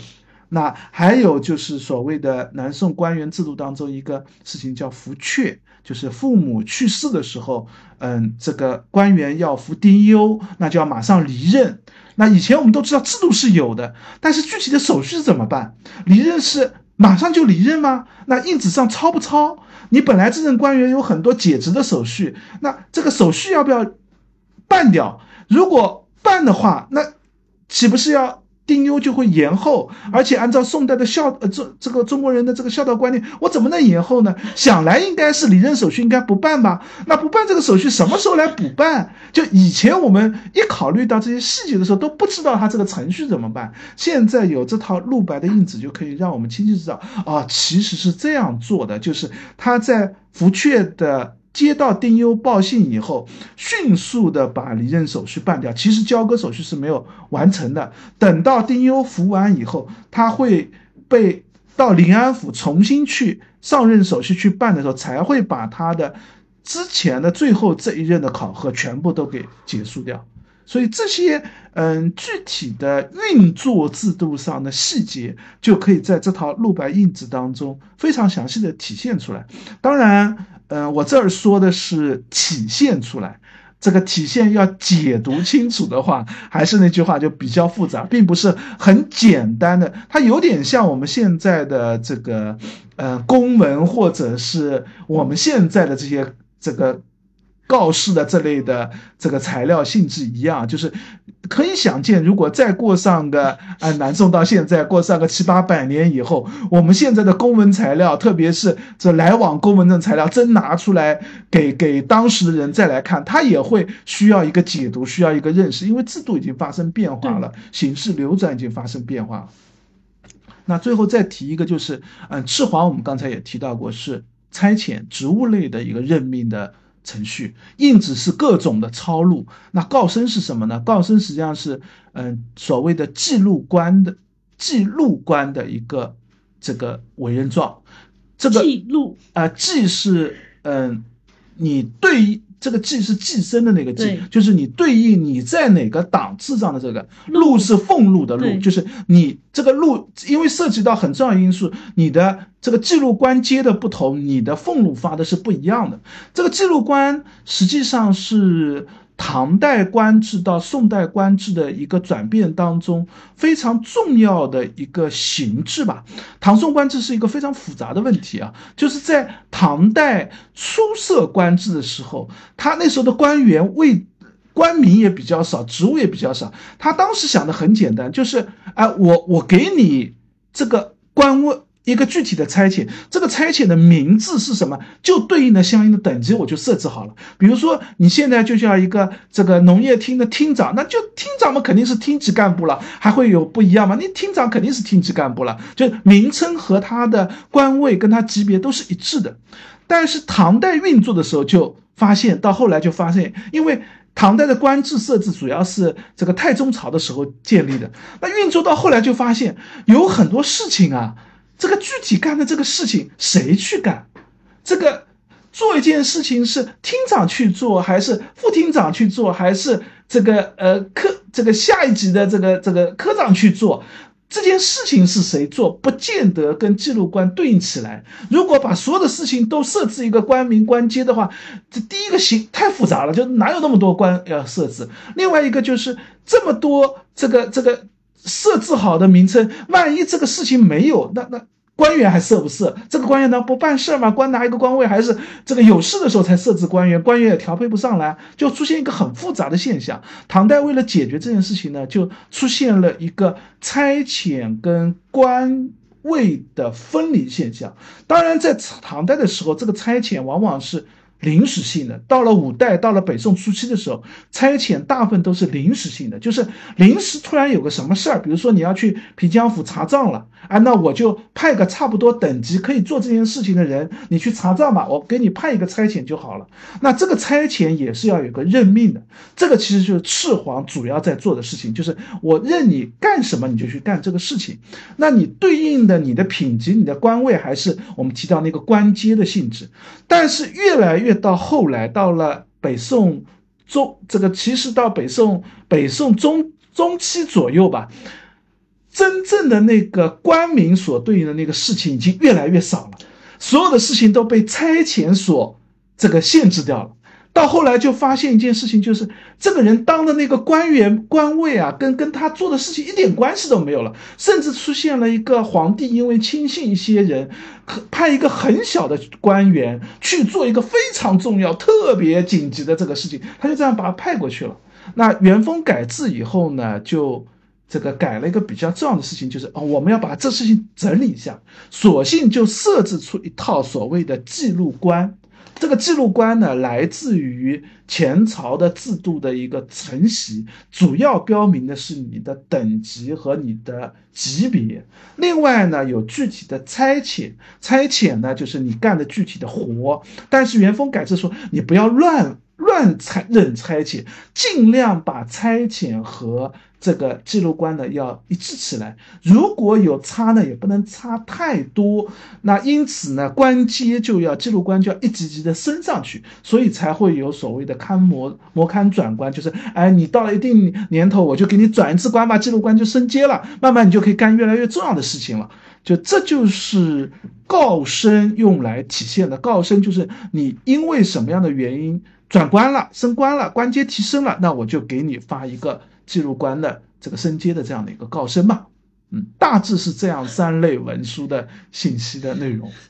那还有就是所谓的南宋官员制度当中一个事情叫服阙，就是父母去世的时候，嗯，这个官员要服丁忧，那就要马上离任。那以前我们都知道制度是有的，但是具体的手续怎么办？离任是马上就离任吗？那印纸上抄不抄？你本来这任官员有很多解职的手续，那这个手续要不要办掉？如果办的话，那岂不是要丁忧就会延后？而且按照宋代的孝呃这这个中国人的这个孝道观念，我怎么能延后呢？想来应该是离任手续应该不办吧？那不办这个手续什么时候来补办？就以前我们一考虑到这些细节的时候，都不知道他这个程序怎么办。现在有这套露白的印子，就可以让我们清晰知道啊，其实是这样做的，就是他在福阙的。接到丁忧报信以后，迅速的把离任手续办掉。其实交割手续是没有完成的。等到丁忧服完以后，他会被到临安府重新去上任手续去办的时候，才会把他的之前的最后这一任的考核全部都给结束掉。所以这些嗯具体的运作制度上的细节，就可以在这套陆白印制当中非常详细的体现出来。当然，嗯，我这儿说的是体现出来。这个体现要解读清楚的话，还是那句话，就比较复杂，并不是很简单的。它有点像我们现在的这个，呃，公文或者是我们现在的这些这个。告示的这类的这个材料性质一样，就是可以想见，如果再过上个呃南宋到现在过上个七八百年以后，我们现在的公文材料，特别是这来往公文的材料，真拿出来给给当时的人再来看，他也会需要一个解读，需要一个认识，因为制度已经发生变化了，形式流转已经发生变化了。那最后再提一个，就是嗯，赤黄我们刚才也提到过，是差遣职务类的一个任命的。程序印子是各种的抄录，那告生是什么呢？告生实际上是嗯所谓的记录官的记录官的一个这个委任状，这个记录啊记是嗯你对。这个寄是寄生的那个寄，就是你对应你在哪个档次上的这个禄是俸禄的禄，就是你这个禄，因为涉及到很重要因素，你的这个记录官阶的不同，你的俸禄发的是不一样的。这个记录官实际上是。唐代官制到宋代官制的一个转变当中，非常重要的一个形制吧。唐宋官制是一个非常复杂的问题啊，就是在唐代初设官制的时候，他那时候的官员为官名也比较少，职务也比较少。他当时想的很简单，就是哎，我我给你这个官位。一个具体的差遣，这个差遣的名字是什么，就对应的相应的等级，我就设置好了。比如说，你现在就像一个这个农业厅的厅长，那就厅长嘛，肯定是厅级干部了，还会有不一样吗？你厅长肯定是厅级干部了，就名称和他的官位跟他级别都是一致的。但是唐代运作的时候就发现，到后来就发现，因为唐代的官制设置主要是这个太宗朝的时候建立的，那运作到后来就发现有很多事情啊。这个具体干的这个事情谁去干？这个做一件事情是厅长去做，还是副厅长去做，还是这个呃科这个下一级的这个这个科长去做？这件事情是谁做，不见得跟记录官对应起来。如果把所有的事情都设置一个官名官阶的话，这第一个行太复杂了，就哪有那么多官要设置？另外一个就是这么多这个这个。设置好的名称，万一这个事情没有，那那官员还设不设？这个官员呢不办事吗？官拿一个官位，还是这个有事的时候才设置官员，官员也调配不上来，就出现一个很复杂的现象。唐代为了解决这件事情呢，就出现了一个差遣跟官位的分离现象。当然，在唐代的时候，这个差遣往往是。临时性的，到了五代，到了北宋初期的时候，差遣大部分都是临时性的，就是临时突然有个什么事儿，比如说你要去平江府查账了，啊，那我就派个差不多等级可以做这件事情的人，你去查账吧，我给你派一个差遣就好了。那这个差遣也是要有个任命的，这个其实就是赤皇主要在做的事情，就是我任你干什么你就去干这个事情。那你对应的你的品级、你的官位还是我们提到那个官阶的性质，但是越来越。到后来，到了北宋中，这个其实到北宋北宋中中期左右吧，真正的那个官民所对应的那个事情已经越来越少了，所有的事情都被差遣所这个限制掉了。到后来就发现一件事情，就是这个人当的那个官员官位啊，跟跟他做的事情一点关系都没有了，甚至出现了一个皇帝因为轻信一些人，派一个很小的官员去做一个非常重要、特别紧急的这个事情，他就这样把他派过去了。那元丰改制以后呢，就这个改了一个比较重要的事情，就是哦，我们要把这事情整理一下，索性就设置出一套所谓的记录官。这个记录官呢，来自于前朝的制度的一个承袭，主要标明的是你的等级和你的级别。另外呢，有具体的差遣，差遣呢就是你干的具体的活。但是元丰改制说，你不要乱乱拆任差遣，尽量把差遣和这个记录官呢要一致起来。如果有差呢，也不能差太多。那因此呢，官阶就要记录官就要一级级的升上去，所以才会有所谓的勘模模勘转官，就是哎，你到了一定年头，我就给你转一次官吧，记录官就升阶了，慢慢你就可以干越来越重要的事情了。就这就是告升用来体现的，告升就是你因为什么样的原因转官了、升官了、官阶提升了，那我就给你发一个记录官的这个升阶的这样的一个告升嘛。嗯，大致是这样三类文书的信息的内容。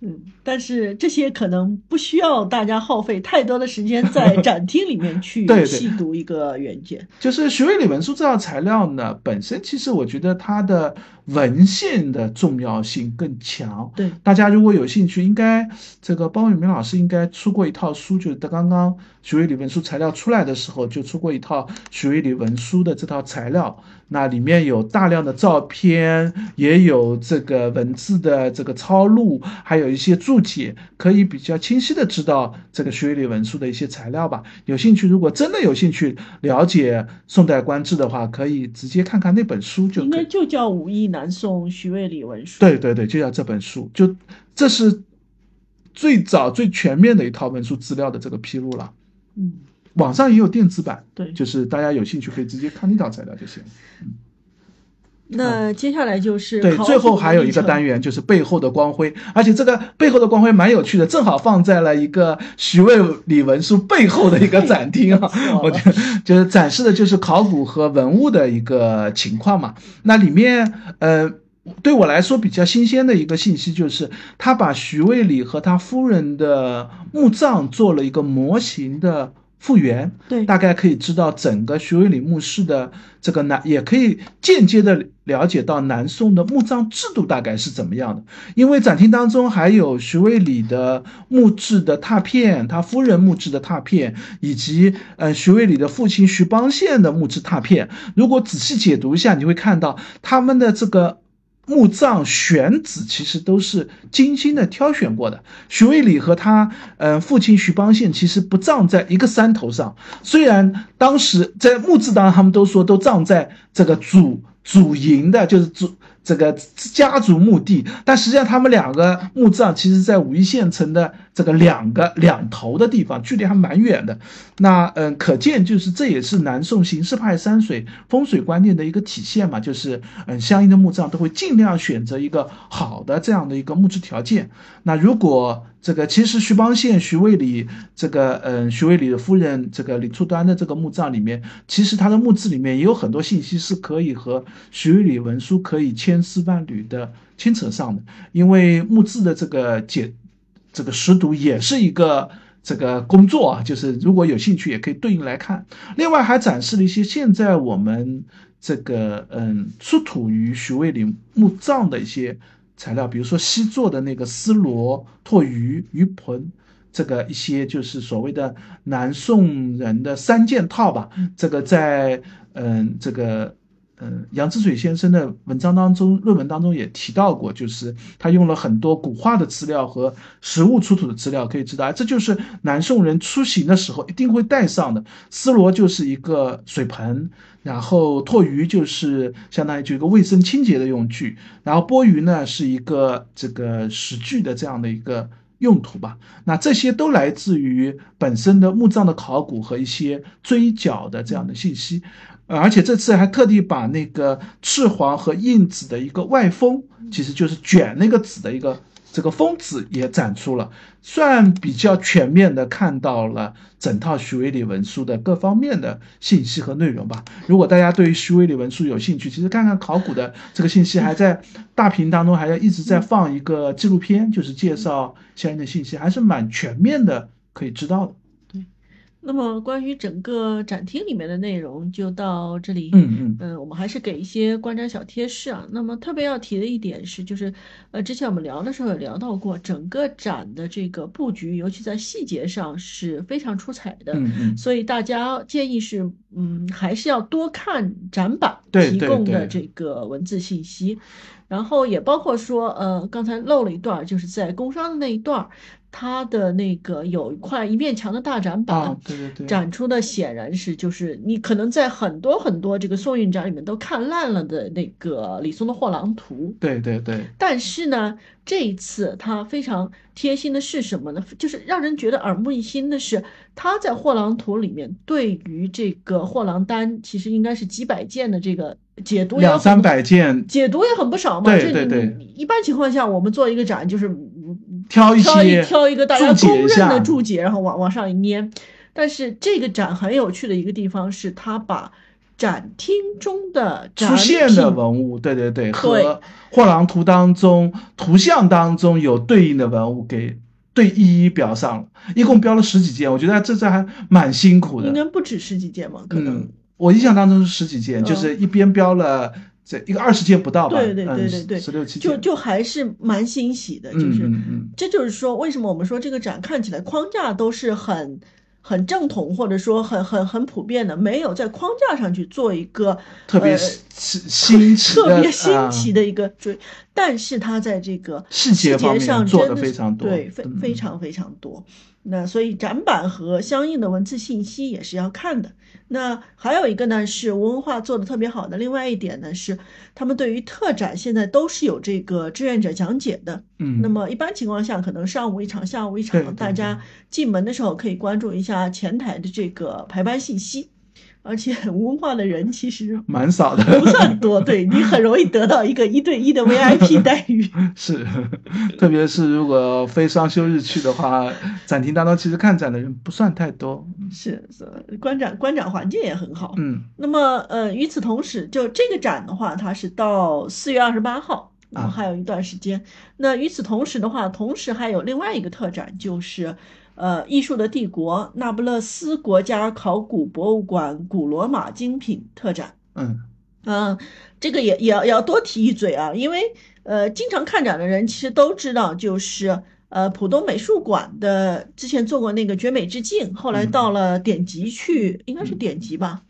嗯，但是这些可能不需要大家耗费太多的时间在展厅里面去 细读一个原件。就是学位里文书这套材料呢，本身其实我觉得它的文献的重要性更强。对，大家如果有兴趣，应该这个包伟明老师应该出过一套书，就是他刚刚学位理文书材料出来的时候，就出过一套学位理文书的这套材料。那里面有大量的照片，也有这个文字的这个抄录，还有一些注解，可以比较清晰的知道这个学理文书的一些材料吧。有兴趣，如果真的有兴趣了解宋代官制的话，可以直接看看那本书就。应该就叫《武义南宋徐渭李文书》。对对对，就叫这本书，就这是最早最全面的一套文书资料的这个披露了。嗯。网上也有电子版，对，就是大家有兴趣可以直接看那套材料就行。嗯，那接下来就是对，最后还有一个单元就是背后的光辉，而且这个背后的光辉蛮有趣的，正好放在了一个徐渭李文书背后的一个展厅啊，我觉得就是展示的就是考古和文物的一个情况嘛。那里面呃，对我来说比较新鲜的一个信息就是，他把徐渭理和他夫人的墓葬做了一个模型的。复原，对，大概可以知道整个徐渭里墓室的这个南，也可以间接的了解到南宋的墓葬制度大概是怎么样的。因为展厅当中还有徐渭里的墓志的拓片，他夫人墓志的拓片，以及呃徐渭里的父亲徐邦宪的墓志拓片。如果仔细解读一下，你会看到他们的这个。墓葬选址其实都是精心的挑选过的。徐渭理和他，嗯，父亲徐邦宪其实不葬在一个山头上，虽然当时在墓志当中他们都说都葬在这个主主营的，就是主。这个家族墓地，但实际上他们两个墓葬其实在武义县城的这个两个两头的地方，距离还蛮远的。那嗯，可见就是这也是南宋形式派山水风水观念的一个体现嘛，就是嗯，相应的墓葬都会尽量选择一个好的这样的一个墓志条件。那如果这个其实徐邦宪、徐渭里这个嗯，徐渭里的夫人这个李初端的这个墓葬里面，其实他的墓志里面也有很多信息是可以和徐渭里文书可以千丝万缕的牵扯上的。因为墓志的这个解这个识读也是一个这个工作啊，就是如果有兴趣也可以对应来看。另外还展示了一些现在我们这个嗯出土于徐渭里墓葬的一些。材料，比如说西做的那个丝罗拓鱼鱼盆，这个一些就是所谓的南宋人的三件套吧。这个在嗯这个嗯杨之水先生的文章当中、论文当中也提到过，就是他用了很多古画的资料和实物出土的资料，可以知道，这就是南宋人出行的时候一定会带上的。丝罗就是一个水盆。然后拓鱼就是相当于就一个卫生清洁的用具，然后钵盂呢是一个这个食具的这样的一个用途吧。那这些都来自于本身的墓葬的考古和一些锥角的这样的信息，而且这次还特地把那个赤黄和印纸的一个外封，其实就是卷那个纸的一个。这个封纸也展出了，算比较全面的看到了整套徐渭理文书的各方面的信息和内容吧。如果大家对于徐渭理文书有兴趣，其实看看考古的这个信息，还在大屏当中还要一直在放一个纪录片，就是介绍相应的信息，还是蛮全面的，可以知道的。那么关于整个展厅里面的内容就到这里。嗯嗯嗯，我们还是给一些观展小贴士啊。那么特别要提的一点是，就是呃，之前我们聊的时候也聊到过，整个展的这个布局，尤其在细节上是非常出彩的。嗯嗯。所以大家建议是，嗯，还是要多看展板提供的这个文字信息，然后也包括说，呃，刚才漏了一段，就是在工商的那一段。它的那个有一块一面墙的大展板，啊，对对对，展出的显然是就是你可能在很多很多这个宋韵展里面都看烂了的那个李松的《货郎图》。对对对，但是呢，这一次他非常贴心的是什么呢？就是让人觉得耳目一新的是，他在《货郎图》里面对于这个货郎单，其实应该是几百件的这个解读两三百件，解读也很不少嘛。对对对一般情况下，我们做一个展就是嗯挑一挑一些挑一个大家公认的注解，然后往往上一粘。但是这个展很有趣的一个地方是，他把展厅中的展出现的文物，对对对，和《画廊图》当中图像当中有对应的文物给对一一标上了，一共标了十几件，我觉得这这还蛮辛苦的应。该不止十几件吧，可能。嗯，我印象当中是十几件，嗯就是一边标了这一个二十件不到吧？对对对对对十六七件，就就还是蛮欣喜的，就嗯是，嗯嗯，这就是说，为什么我们说这个展看起来框架都是很很正统，或者说很很很普遍的，没有在框架上去做一个特别呃新新奇的，特别新啊奇的一个追，但是它在这个细节方面上做的非常多对，非嗯非常非常多。那所以展板和相应的文字信息也是要看的。那还有一个呢是吴文化做的特别好的，另外一点呢是他们对于特展现在都是有这个志愿者讲解的。嗯，那么一般情况下，可能上午一场，下午一场，大家进门的时候可以关注一下前台的这个排班信息。而且无文化的人其实 蛮少的，不算多，对你很容易得到一个一对一的 VIP 待遇。是，特别是如果非双休日去的话，展厅当中其实看展的人不算太多。是是，观展观展环境也很好。嗯，那么呃，与此同时，就这个展的话，它是到四月二十八号，还有一段时间。那与此同时的话，同时还有另外一个特展，就是呃，艺术的帝国那不勒斯国家考古博物馆古罗马精品特展。嗯嗯，这个也也要也要多提一嘴啊，因为呃，经常看展的人其实都知道，就是呃，浦东美术馆的之前做过那个绝美之境，后来嗯到了典籍去，应该是典籍吧，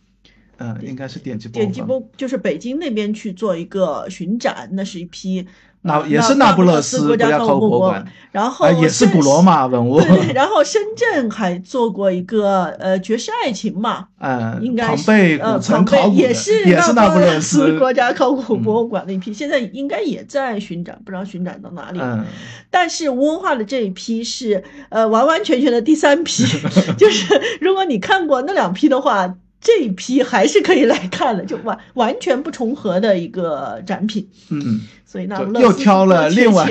嗯，应该是点击播典籍放部就是北京那边去做一个巡展，那是一批。呃那也是那不勒斯国国家考古博博物馆，然后啊，也是古罗马文物。对对，然后深圳还做过一个呃爵士爱情嘛，嗯，应该是庞贝呃庞贝考古的也是也是那不勒斯斯国家考古博物馆那一批，现在应该也在巡展，不知道巡展到哪里。嗯，但是无文化的这一批是呃完完全全的第三批，就是如果你看过那两批的话。这一批还是可以来看的，就完完全不重合的一个展品，嗯，所以那就又不勒斯挑了另外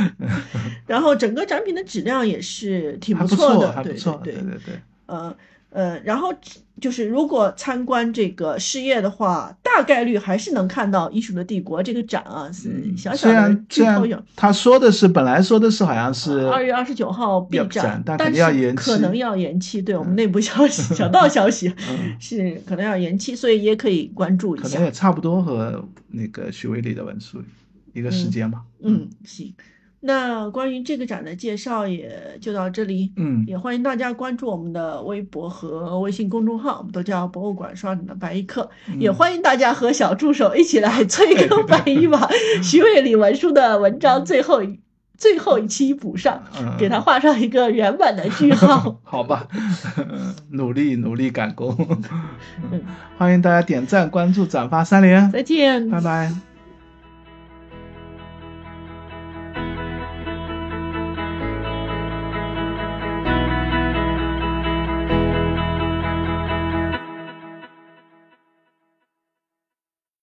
然后整个展品的质量也是挺不错的，对对对。对对对。呃呃，然后就是如果参观这个事业的话，大概率还是能看到《艺术的帝国》这个展啊，是小小虽的然虽剧透有。他说的是本来说的是好像是二月二十九号闭要展展，但但肯定要是延期可能要延期。对我们内部消 息、小道消息嗯是可能要延期，所以也可以关注一下可能。也差不多和那个许巍里的文书一个时间吧。嗯，行。那关于这个展的介绍也就到这里。嗯，也欢迎大家关注我们的微博和微信公众号，我们都叫博物馆刷展的白衣客。嗯也欢迎大家和小助手一起来催更白衣把 徐渭理文书的文章最后一最后一期补上，嗯给他画上一个圆满的句号。好吧，努力努力赶工。嗯，欢迎大家点赞、关注、转发三连，再见。拜拜。